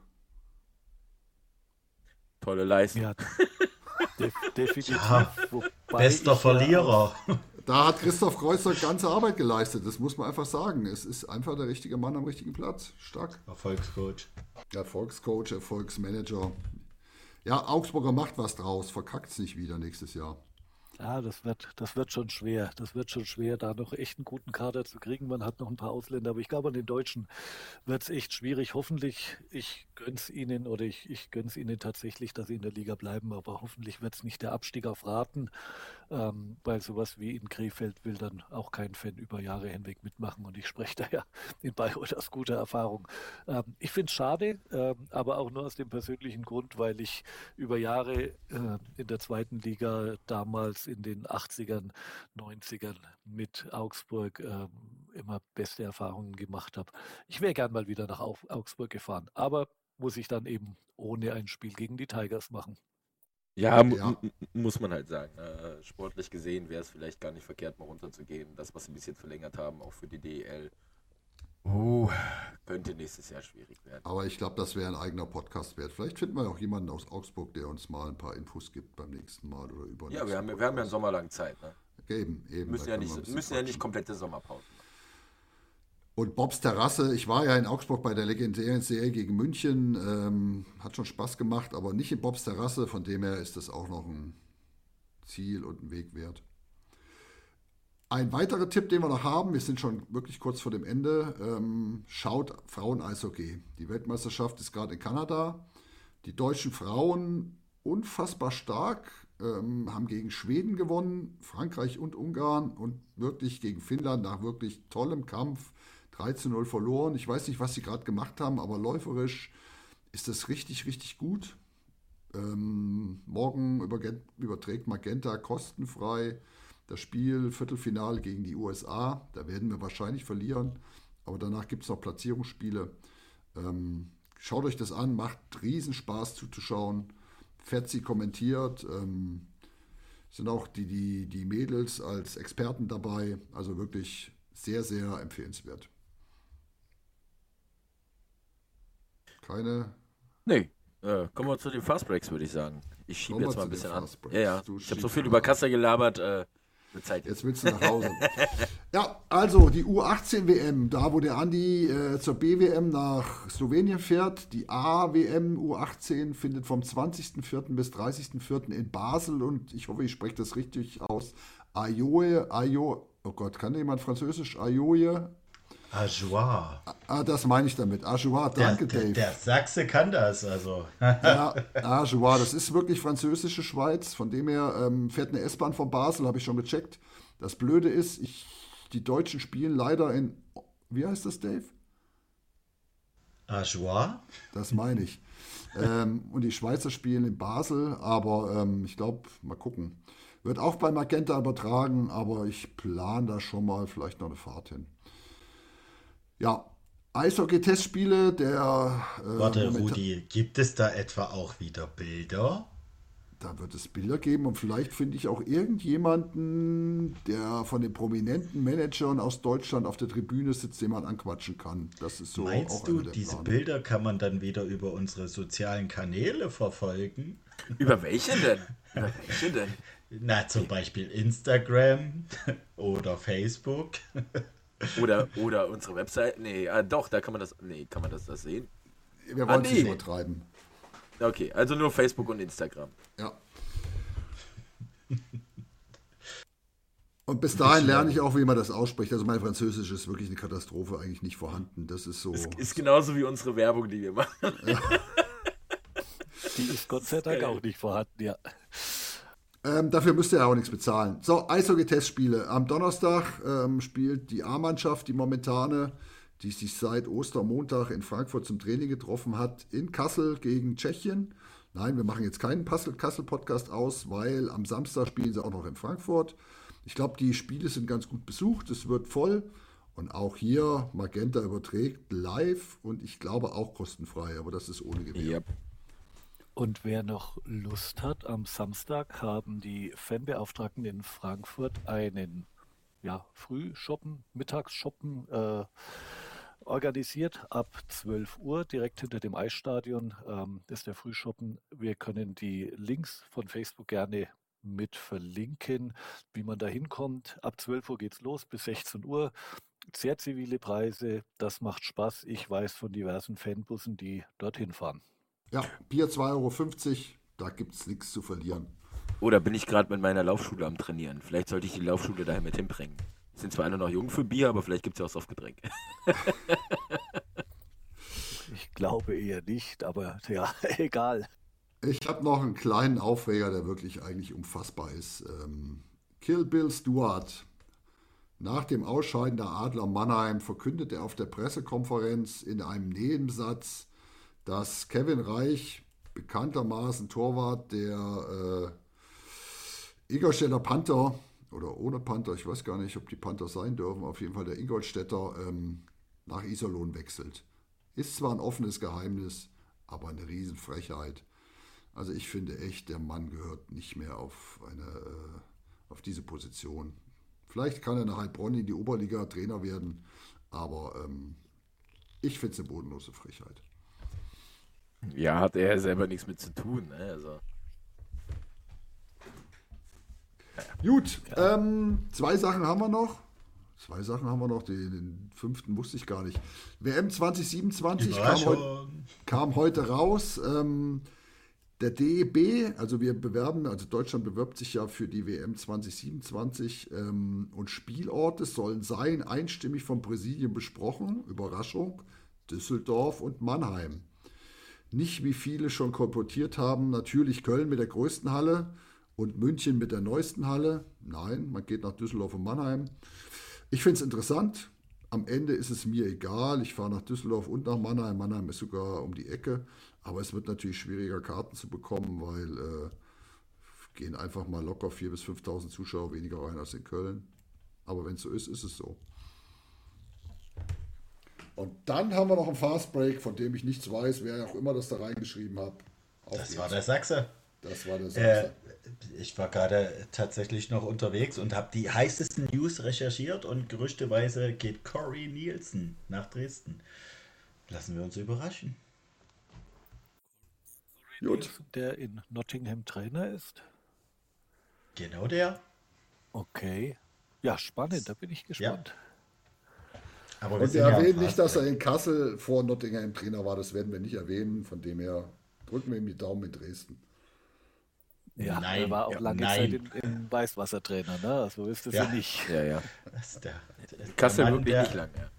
Tolle Leistung. Ja, def definitiv. Ja, bester Verlierer. Da hat Christoph Kreuzer ganze Arbeit geleistet, das muss man einfach sagen. Es ist einfach der richtige Mann am richtigen Platz. Stark. Erfolgscoach. Erfolgscoach, Erfolgsmanager. Ja, Augsburger macht was draus, verkackt es nicht wieder nächstes Jahr. Ja, das wird, das wird schon schwer. Das wird schon schwer, da noch echt einen guten Kader zu kriegen. Man hat noch ein paar Ausländer, aber ich glaube, an den Deutschen wird es echt schwierig. Hoffentlich, ich gönn's ihnen oder ich, ich gönn's ihnen tatsächlich, dass sie in der Liga bleiben, aber hoffentlich wird es nicht der Abstieg auf Raten, ähm, weil sowas wie in Krefeld will dann auch kein Fan über Jahre hinweg mitmachen und ich spreche da ja in Bayreuth aus guter Erfahrung. Ähm, ich finde es schade, ähm, aber auch nur aus dem persönlichen Grund, weil ich über Jahre äh, in der zweiten Liga damals in den 80ern, 90ern mit Augsburg ähm, immer beste Erfahrungen gemacht habe. Ich wäre gern mal wieder nach Augsburg gefahren, aber muss ich dann eben ohne ein Spiel gegen die Tigers machen. Ja, ja. muss man halt sagen. Äh, sportlich gesehen wäre es vielleicht gar nicht verkehrt, mal runterzugehen. Das, was sie ein bisschen verlängert haben, auch für die DEL, uh, könnte nächstes Jahr schwierig werden. Aber ich glaube, das wäre ein eigener Podcast wert. Vielleicht finden wir auch jemanden aus Augsburg, der uns mal ein paar Infos gibt beim nächsten Mal oder über. Ja, wir haben, wir haben ja einen Sommer lang Zeit. Ne? Eben, eben. Müssen, ja nicht, müssen ja nicht komplette Sommerpause. Und Bobs Terrasse, ich war ja in Augsburg bei der legendären Serie gegen München, ähm, hat schon Spaß gemacht, aber nicht in Bobs Terrasse, von dem her ist das auch noch ein Ziel und ein Weg wert. Ein weiterer Tipp, den wir noch haben, wir sind schon wirklich kurz vor dem Ende, ähm, schaut Frauen-Eishockey. Die Weltmeisterschaft ist gerade in Kanada. Die deutschen Frauen unfassbar stark, ähm, haben gegen Schweden gewonnen, Frankreich und Ungarn und wirklich gegen Finnland nach wirklich tollem Kampf 3 zu 0 verloren. Ich weiß nicht, was sie gerade gemacht haben, aber läuferisch ist das richtig, richtig gut. Ähm, morgen überträgt Magenta kostenfrei das Spiel Viertelfinale gegen die USA. Da werden wir wahrscheinlich verlieren, aber danach gibt es noch Platzierungsspiele. Ähm, schaut euch das an, macht riesen Spaß zuzuschauen. Fetzi kommentiert. Ähm, sind auch die, die, die Mädels als Experten dabei. Also wirklich sehr, sehr empfehlenswert. Keine. Nee, äh, kommen wir zu den Fastbreaks, würde ich sagen. Ich schiebe jetzt mal ein bisschen an. Ja, ja. ich habe so viel über Kasse gelabert. Äh, Zeit. Jetzt willst du nach Hause. ja, also die U18-WM, da wo der Andi äh, zur BWM nach Slowenien fährt. Die A-WM U18 findet vom 20.04. bis 30.04. in Basel und ich hoffe, ich spreche das richtig aus. Ajoe, Ajoe, oh Gott, kann jemand Französisch? Ajoe, Ajoie. Ah, das meine ich damit. Ajoie, danke, der, Dave. Der, Sachse kann das, also. ja, Ajoie, das ist wirklich französische Schweiz. Von dem her ähm, fährt eine S-Bahn von Basel, habe ich schon gecheckt. Das Blöde ist, ich, die Deutschen spielen leider in, wie heißt das, Dave? Ajoie? Das meine ich. ähm, und die Schweizer spielen in Basel, aber ähm, ich glaube, mal gucken. Wird auch bei Magenta übertragen, aber ich plane da schon mal vielleicht noch eine Fahrt hin. Ja, Eishockey-Testspiele der. Äh, Warte, Rudi, gibt es da etwa auch wieder Bilder? Da wird es Bilder geben und vielleicht finde ich auch irgendjemanden, der von den prominenten Managern aus Deutschland auf der Tribüne sitzt, den man anquatschen kann. Das ist so. Meinst du, diese Plan. Bilder kann man dann wieder über unsere sozialen Kanäle verfolgen? Über welche denn? Über welche denn? Na, zum Beispiel Instagram oder Facebook. Oder, oder unsere Website. Nee, ah, doch, da kann man das. Nee, kann man das, das sehen? Wir wollen es ah, nee. nicht übertreiben. Okay, also nur Facebook und Instagram. Ja. Und bis dahin lerne ich auch, wie man das ausspricht. Also mein Französisch ist wirklich eine Katastrophe, eigentlich nicht vorhanden. Das ist so. Es ist genauso wie unsere Werbung, die wir machen. Ja. Die ist Gott sei Dank auch nicht vorhanden, ja. Ähm, dafür müsst ihr ja auch nichts bezahlen. So, Eishockey-Testspiele. Am Donnerstag ähm, spielt die A-Mannschaft, die momentane, die sich seit Ostermontag in Frankfurt zum Training getroffen hat, in Kassel gegen Tschechien. Nein, wir machen jetzt keinen Kassel-Podcast aus, weil am Samstag spielen sie auch noch in Frankfurt. Ich glaube, die Spiele sind ganz gut besucht, es wird voll. Und auch hier, Magenta überträgt live und ich glaube auch kostenfrei, aber das ist ohne Gewähr. Yep. Und wer noch Lust hat, am Samstag haben die Fanbeauftragten in Frankfurt einen ja, Frühshoppen, Mittagsshoppen äh, organisiert. Ab 12 Uhr direkt hinter dem Eisstadion ähm, ist der Frühshoppen. Wir können die Links von Facebook gerne mit verlinken, wie man da hinkommt. Ab 12 Uhr geht's los bis 16 Uhr. Sehr zivile Preise, das macht Spaß. Ich weiß von diversen Fanbussen, die dorthin fahren. Ja, Bier 2,50 Euro, da gibt es nichts zu verlieren. Oder bin ich gerade mit meiner Laufschule am Trainieren? Vielleicht sollte ich die Laufschule daher mit hinbringen. Sind zwar alle noch jung für Bier, aber vielleicht gibt es ja auch Softgetränk. ich glaube eher nicht, aber ja, egal. Ich habe noch einen kleinen Aufreger, der wirklich eigentlich unfassbar ist. Ähm, Kill Bill Stewart. Nach dem Ausscheiden der Adler Mannheim verkündet er auf der Pressekonferenz in einem Nebensatz, dass Kevin Reich, bekanntermaßen Torwart der äh, Ingolstädter Panther oder ohne Panther, ich weiß gar nicht, ob die Panther sein dürfen, auf jeden Fall der Ingolstädter ähm, nach Iserlohn wechselt. Ist zwar ein offenes Geheimnis, aber eine Riesenfrechheit. Also ich finde echt, der Mann gehört nicht mehr auf, eine, äh, auf diese Position. Vielleicht kann er nach Heilbronn in die Oberliga Trainer werden, aber ähm, ich finde es eine bodenlose Frechheit. Ja, hat er selber nichts mit zu tun. Ne? Also. Gut, ähm, zwei Sachen haben wir noch. Zwei Sachen haben wir noch, den, den fünften wusste ich gar nicht. WM 2027 kam, heu, kam, heute raus. Ähm, der DEB, also wir bewerben, also Deutschland bewirbt sich ja für die WM 2027 ähm, und Spielorte sollen sein einstimmig vom Präsidium besprochen. Überraschung, Düsseldorf und Mannheim. Nicht wie viele schon kolportiert haben, natürlich Köln mit der größten Halle und München mit der neuesten Halle. Nein, man geht nach Düsseldorf und Mannheim. Ich finde es interessant. Am Ende ist es mir egal. Ich fahre nach Düsseldorf und nach Mannheim. Mannheim ist sogar um die Ecke. Aber es wird natürlich schwieriger, Karten zu bekommen, weil äh, gehen einfach mal locker 4.000 bis 5.000 Zuschauer weniger rein als in Köln. Aber wenn es so ist, ist es so. Und dann haben wir noch einen Fast Break, von dem ich nichts weiß, wer auch immer das da reingeschrieben hat. das jetzt. war der Sachse. Das war der Sachse. Äh, ich war gerade tatsächlich noch unterwegs und habe die heißesten News recherchiert und gerüchteweise geht Corey Nielsen nach Dresden. Lassen wir uns überraschen. Gut. Der in Nottingham Trainer ist. Genau der. Okay. Ja, spannend, da bin ich gespannt. Ja. Aber wir, wir erwähnen ja nicht, dass er in Kassel vor Nottingham Trainer war. Das werden wir nicht erwähnen. Von dem her drücken wir ihm die Daumen in Dresden. Ja, Nein. er war auch lange Nein. Zeit im, im Weißwassertrainer, ne? Also ist das ja, ja nicht. Ja, ja. Das der, der, Kassel Mann, wirklich der, nicht lang, ja.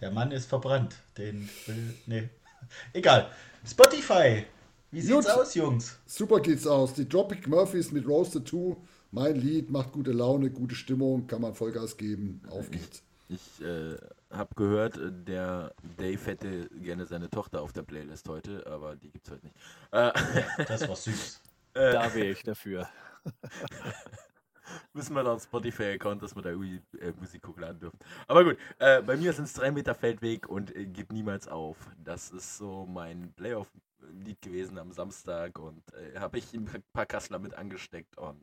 Der Mann ist verbrannt. Den will. Nee. Egal. Spotify. Wie sieht's Gut. aus, Jungs? Super geht's aus. Die Tropic Murphys mit Roasted 2. Mein Lied macht gute Laune, gute Stimmung, kann man Vollgas geben. Auf geht's. Ich, äh, habe gehört, der Dave hätte gerne seine Tochter auf der Playlist heute, aber die gibt's heute nicht. Äh, das war süß. Äh, da wäre ich dafür. Müssen wir noch Spotify-Account, dass wir da irgendwie äh, Musik hochladen dürfen. Aber gut, äh, bei mir sind es 3 Meter Feldweg und äh, gibt niemals auf. Das ist so mein Playoff-Lied gewesen am Samstag und äh, habe ich ein paar Kassler mit angesteckt und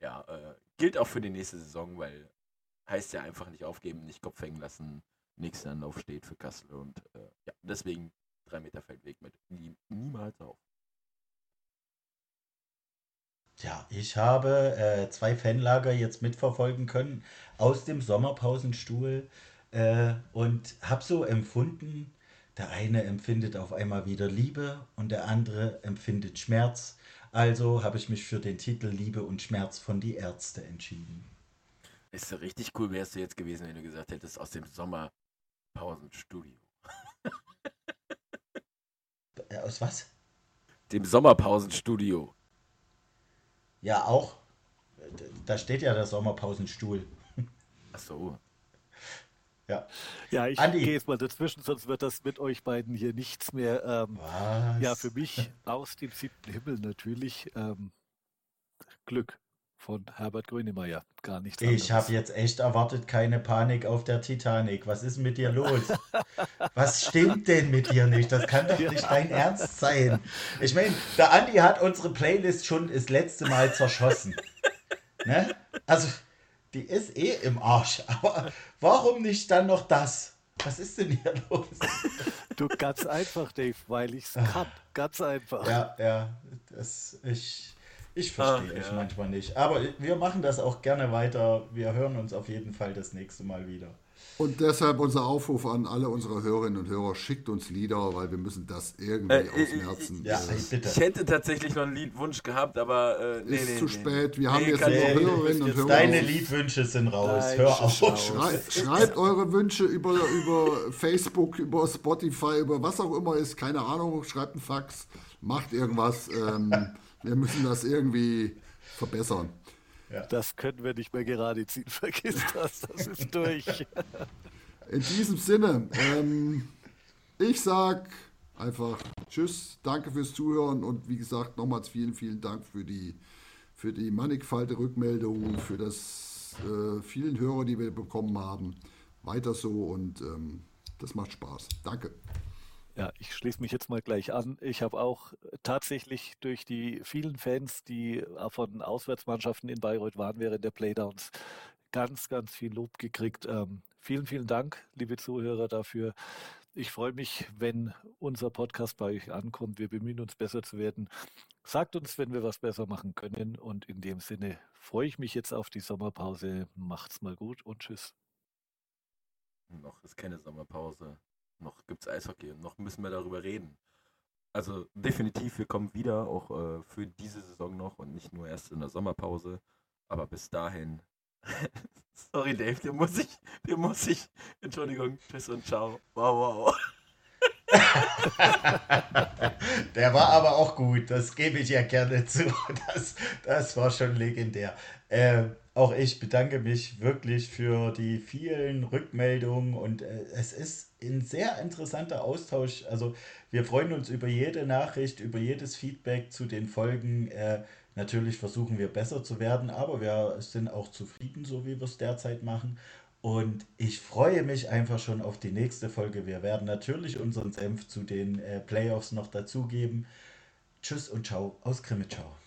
ja, äh, gilt auch für die nächste Saison, weil heißt ja einfach nicht aufgeben, nicht Kopf hängen lassen, nächster Anlauf steht für Kassel und äh, ja, deswegen 3 Meter Feldweg mit niemals auf. Ja, ich habe äh, zwei Fanlager jetzt mitverfolgen können aus dem Sommerpausenstuhl äh, und habe so empfunden, der eine empfindet auf einmal wieder Liebe und der andere empfindet Schmerz. Also habe ich mich für den Titel Liebe und Schmerz von die Ärzte entschieden. Ist ja richtig cool, wärst du jetzt gewesen, wenn du gesagt hättest, aus dem Sommerpausenstudio. Äh, aus was? Dem Sommerpausenstudio. Ja, auch. Da steht ja der Sommerpausenstuhl. Ach so. Ja, ja ich Andi. gehe jetzt mal dazwischen, sonst wird das mit euch beiden hier nichts mehr. Ähm, ja, für mich aus dem siebten Himmel natürlich ähm, Glück von Herbert Grönemeyer. Gar nichts Ich habe jetzt echt erwartet, keine Panik auf der Titanic. Was ist mit dir los? Was stimmt denn mit dir nicht? Das kann doch nicht dein Ernst sein. Ich meine, der Andi hat unsere Playlist schon das letzte Mal zerschossen. Ne? Also, die ist eh im Arsch. Aber warum nicht dann noch das? Was ist denn hier los? Du, ganz einfach, Dave, weil ich es kann. Ganz einfach. Ja, ja. Das, ich, ich verstehe euch ja. manchmal nicht. Aber wir machen das auch gerne weiter. Wir hören uns auf jeden Fall das nächste Mal wieder. Und deshalb unser Aufruf an alle unsere Hörerinnen und Hörer, schickt uns Lieder, weil wir müssen das irgendwie äh, aus dem Herzen. Ja, äh, ich hätte tatsächlich noch einen Liedwunsch gehabt, aber äh, nee, ist nee, zu nee, spät. Wir haben jetzt nur Hörerinnen und Hörer. Deine Liedwünsche sind raus. Nein, Hör auf. Schreibt, schreibt eure Wünsche über, über Facebook, über Spotify, über was auch immer ist. Keine Ahnung. Schreibt einen Fax. Macht irgendwas. Ähm, wir müssen das irgendwie verbessern. Ja. Das können wir nicht mehr gerade ziehen. Vergiss das, das ist durch. In diesem Sinne, ähm, ich sag einfach Tschüss, danke fürs Zuhören und wie gesagt, nochmals vielen, vielen Dank für die, für die mannigfalte Rückmeldung, für das äh, vielen Hörer, die wir bekommen haben. Weiter so und ähm, das macht Spaß. Danke. Ja, ich schließe mich jetzt mal gleich an. Ich habe auch tatsächlich durch die vielen Fans, die äh, von Auswärtsmannschaften in Bayreuth waren während der Playdowns, ganz, ganz viel Lob gekriegt. Ähm, vielen, vielen Dank, liebe Zuhörer, dafür. Ich freue mich, wenn unser Podcast bei euch ankommt. Wir bemühen uns, besser zu werden. Sagt uns, wenn wir was besser machen können. Und in dem Sinne freue ich mich jetzt auf die Sommerpause. Macht's mal gut und tschüss. noch ist keine Sommerpause, noch gibt es Eishockey und noch müssen wir darüber reden. Also definitiv, wir kommen wieder, auch äh, für diese Saison noch und nicht nur erst in der Sommerpause. Aber bis dahin. Sorry, Dave, dir muss ich, dir muss ich. Entschuldigung, tschüss und ciao. Wow, wow. Der war aber auch gut, das gebe ich ja gerne zu. Das, das war schon legendär. Äh, auch ich bedanke mich wirklich für die vielen Rückmeldungen und äh, es ist ein sehr interessanter Austausch. Also wir freuen uns über jede Nachricht, über jedes Feedback zu den Folgen. Äh, natürlich versuchen wir besser zu werden, aber wir sind auch zufrieden, so wie wir es derzeit machen. Und ich freue mich einfach schon auf die nächste Folge. Wir werden natürlich unseren Senf zu den äh, Playoffs noch dazugeben. Tschüss und ciao aus Krimitschau.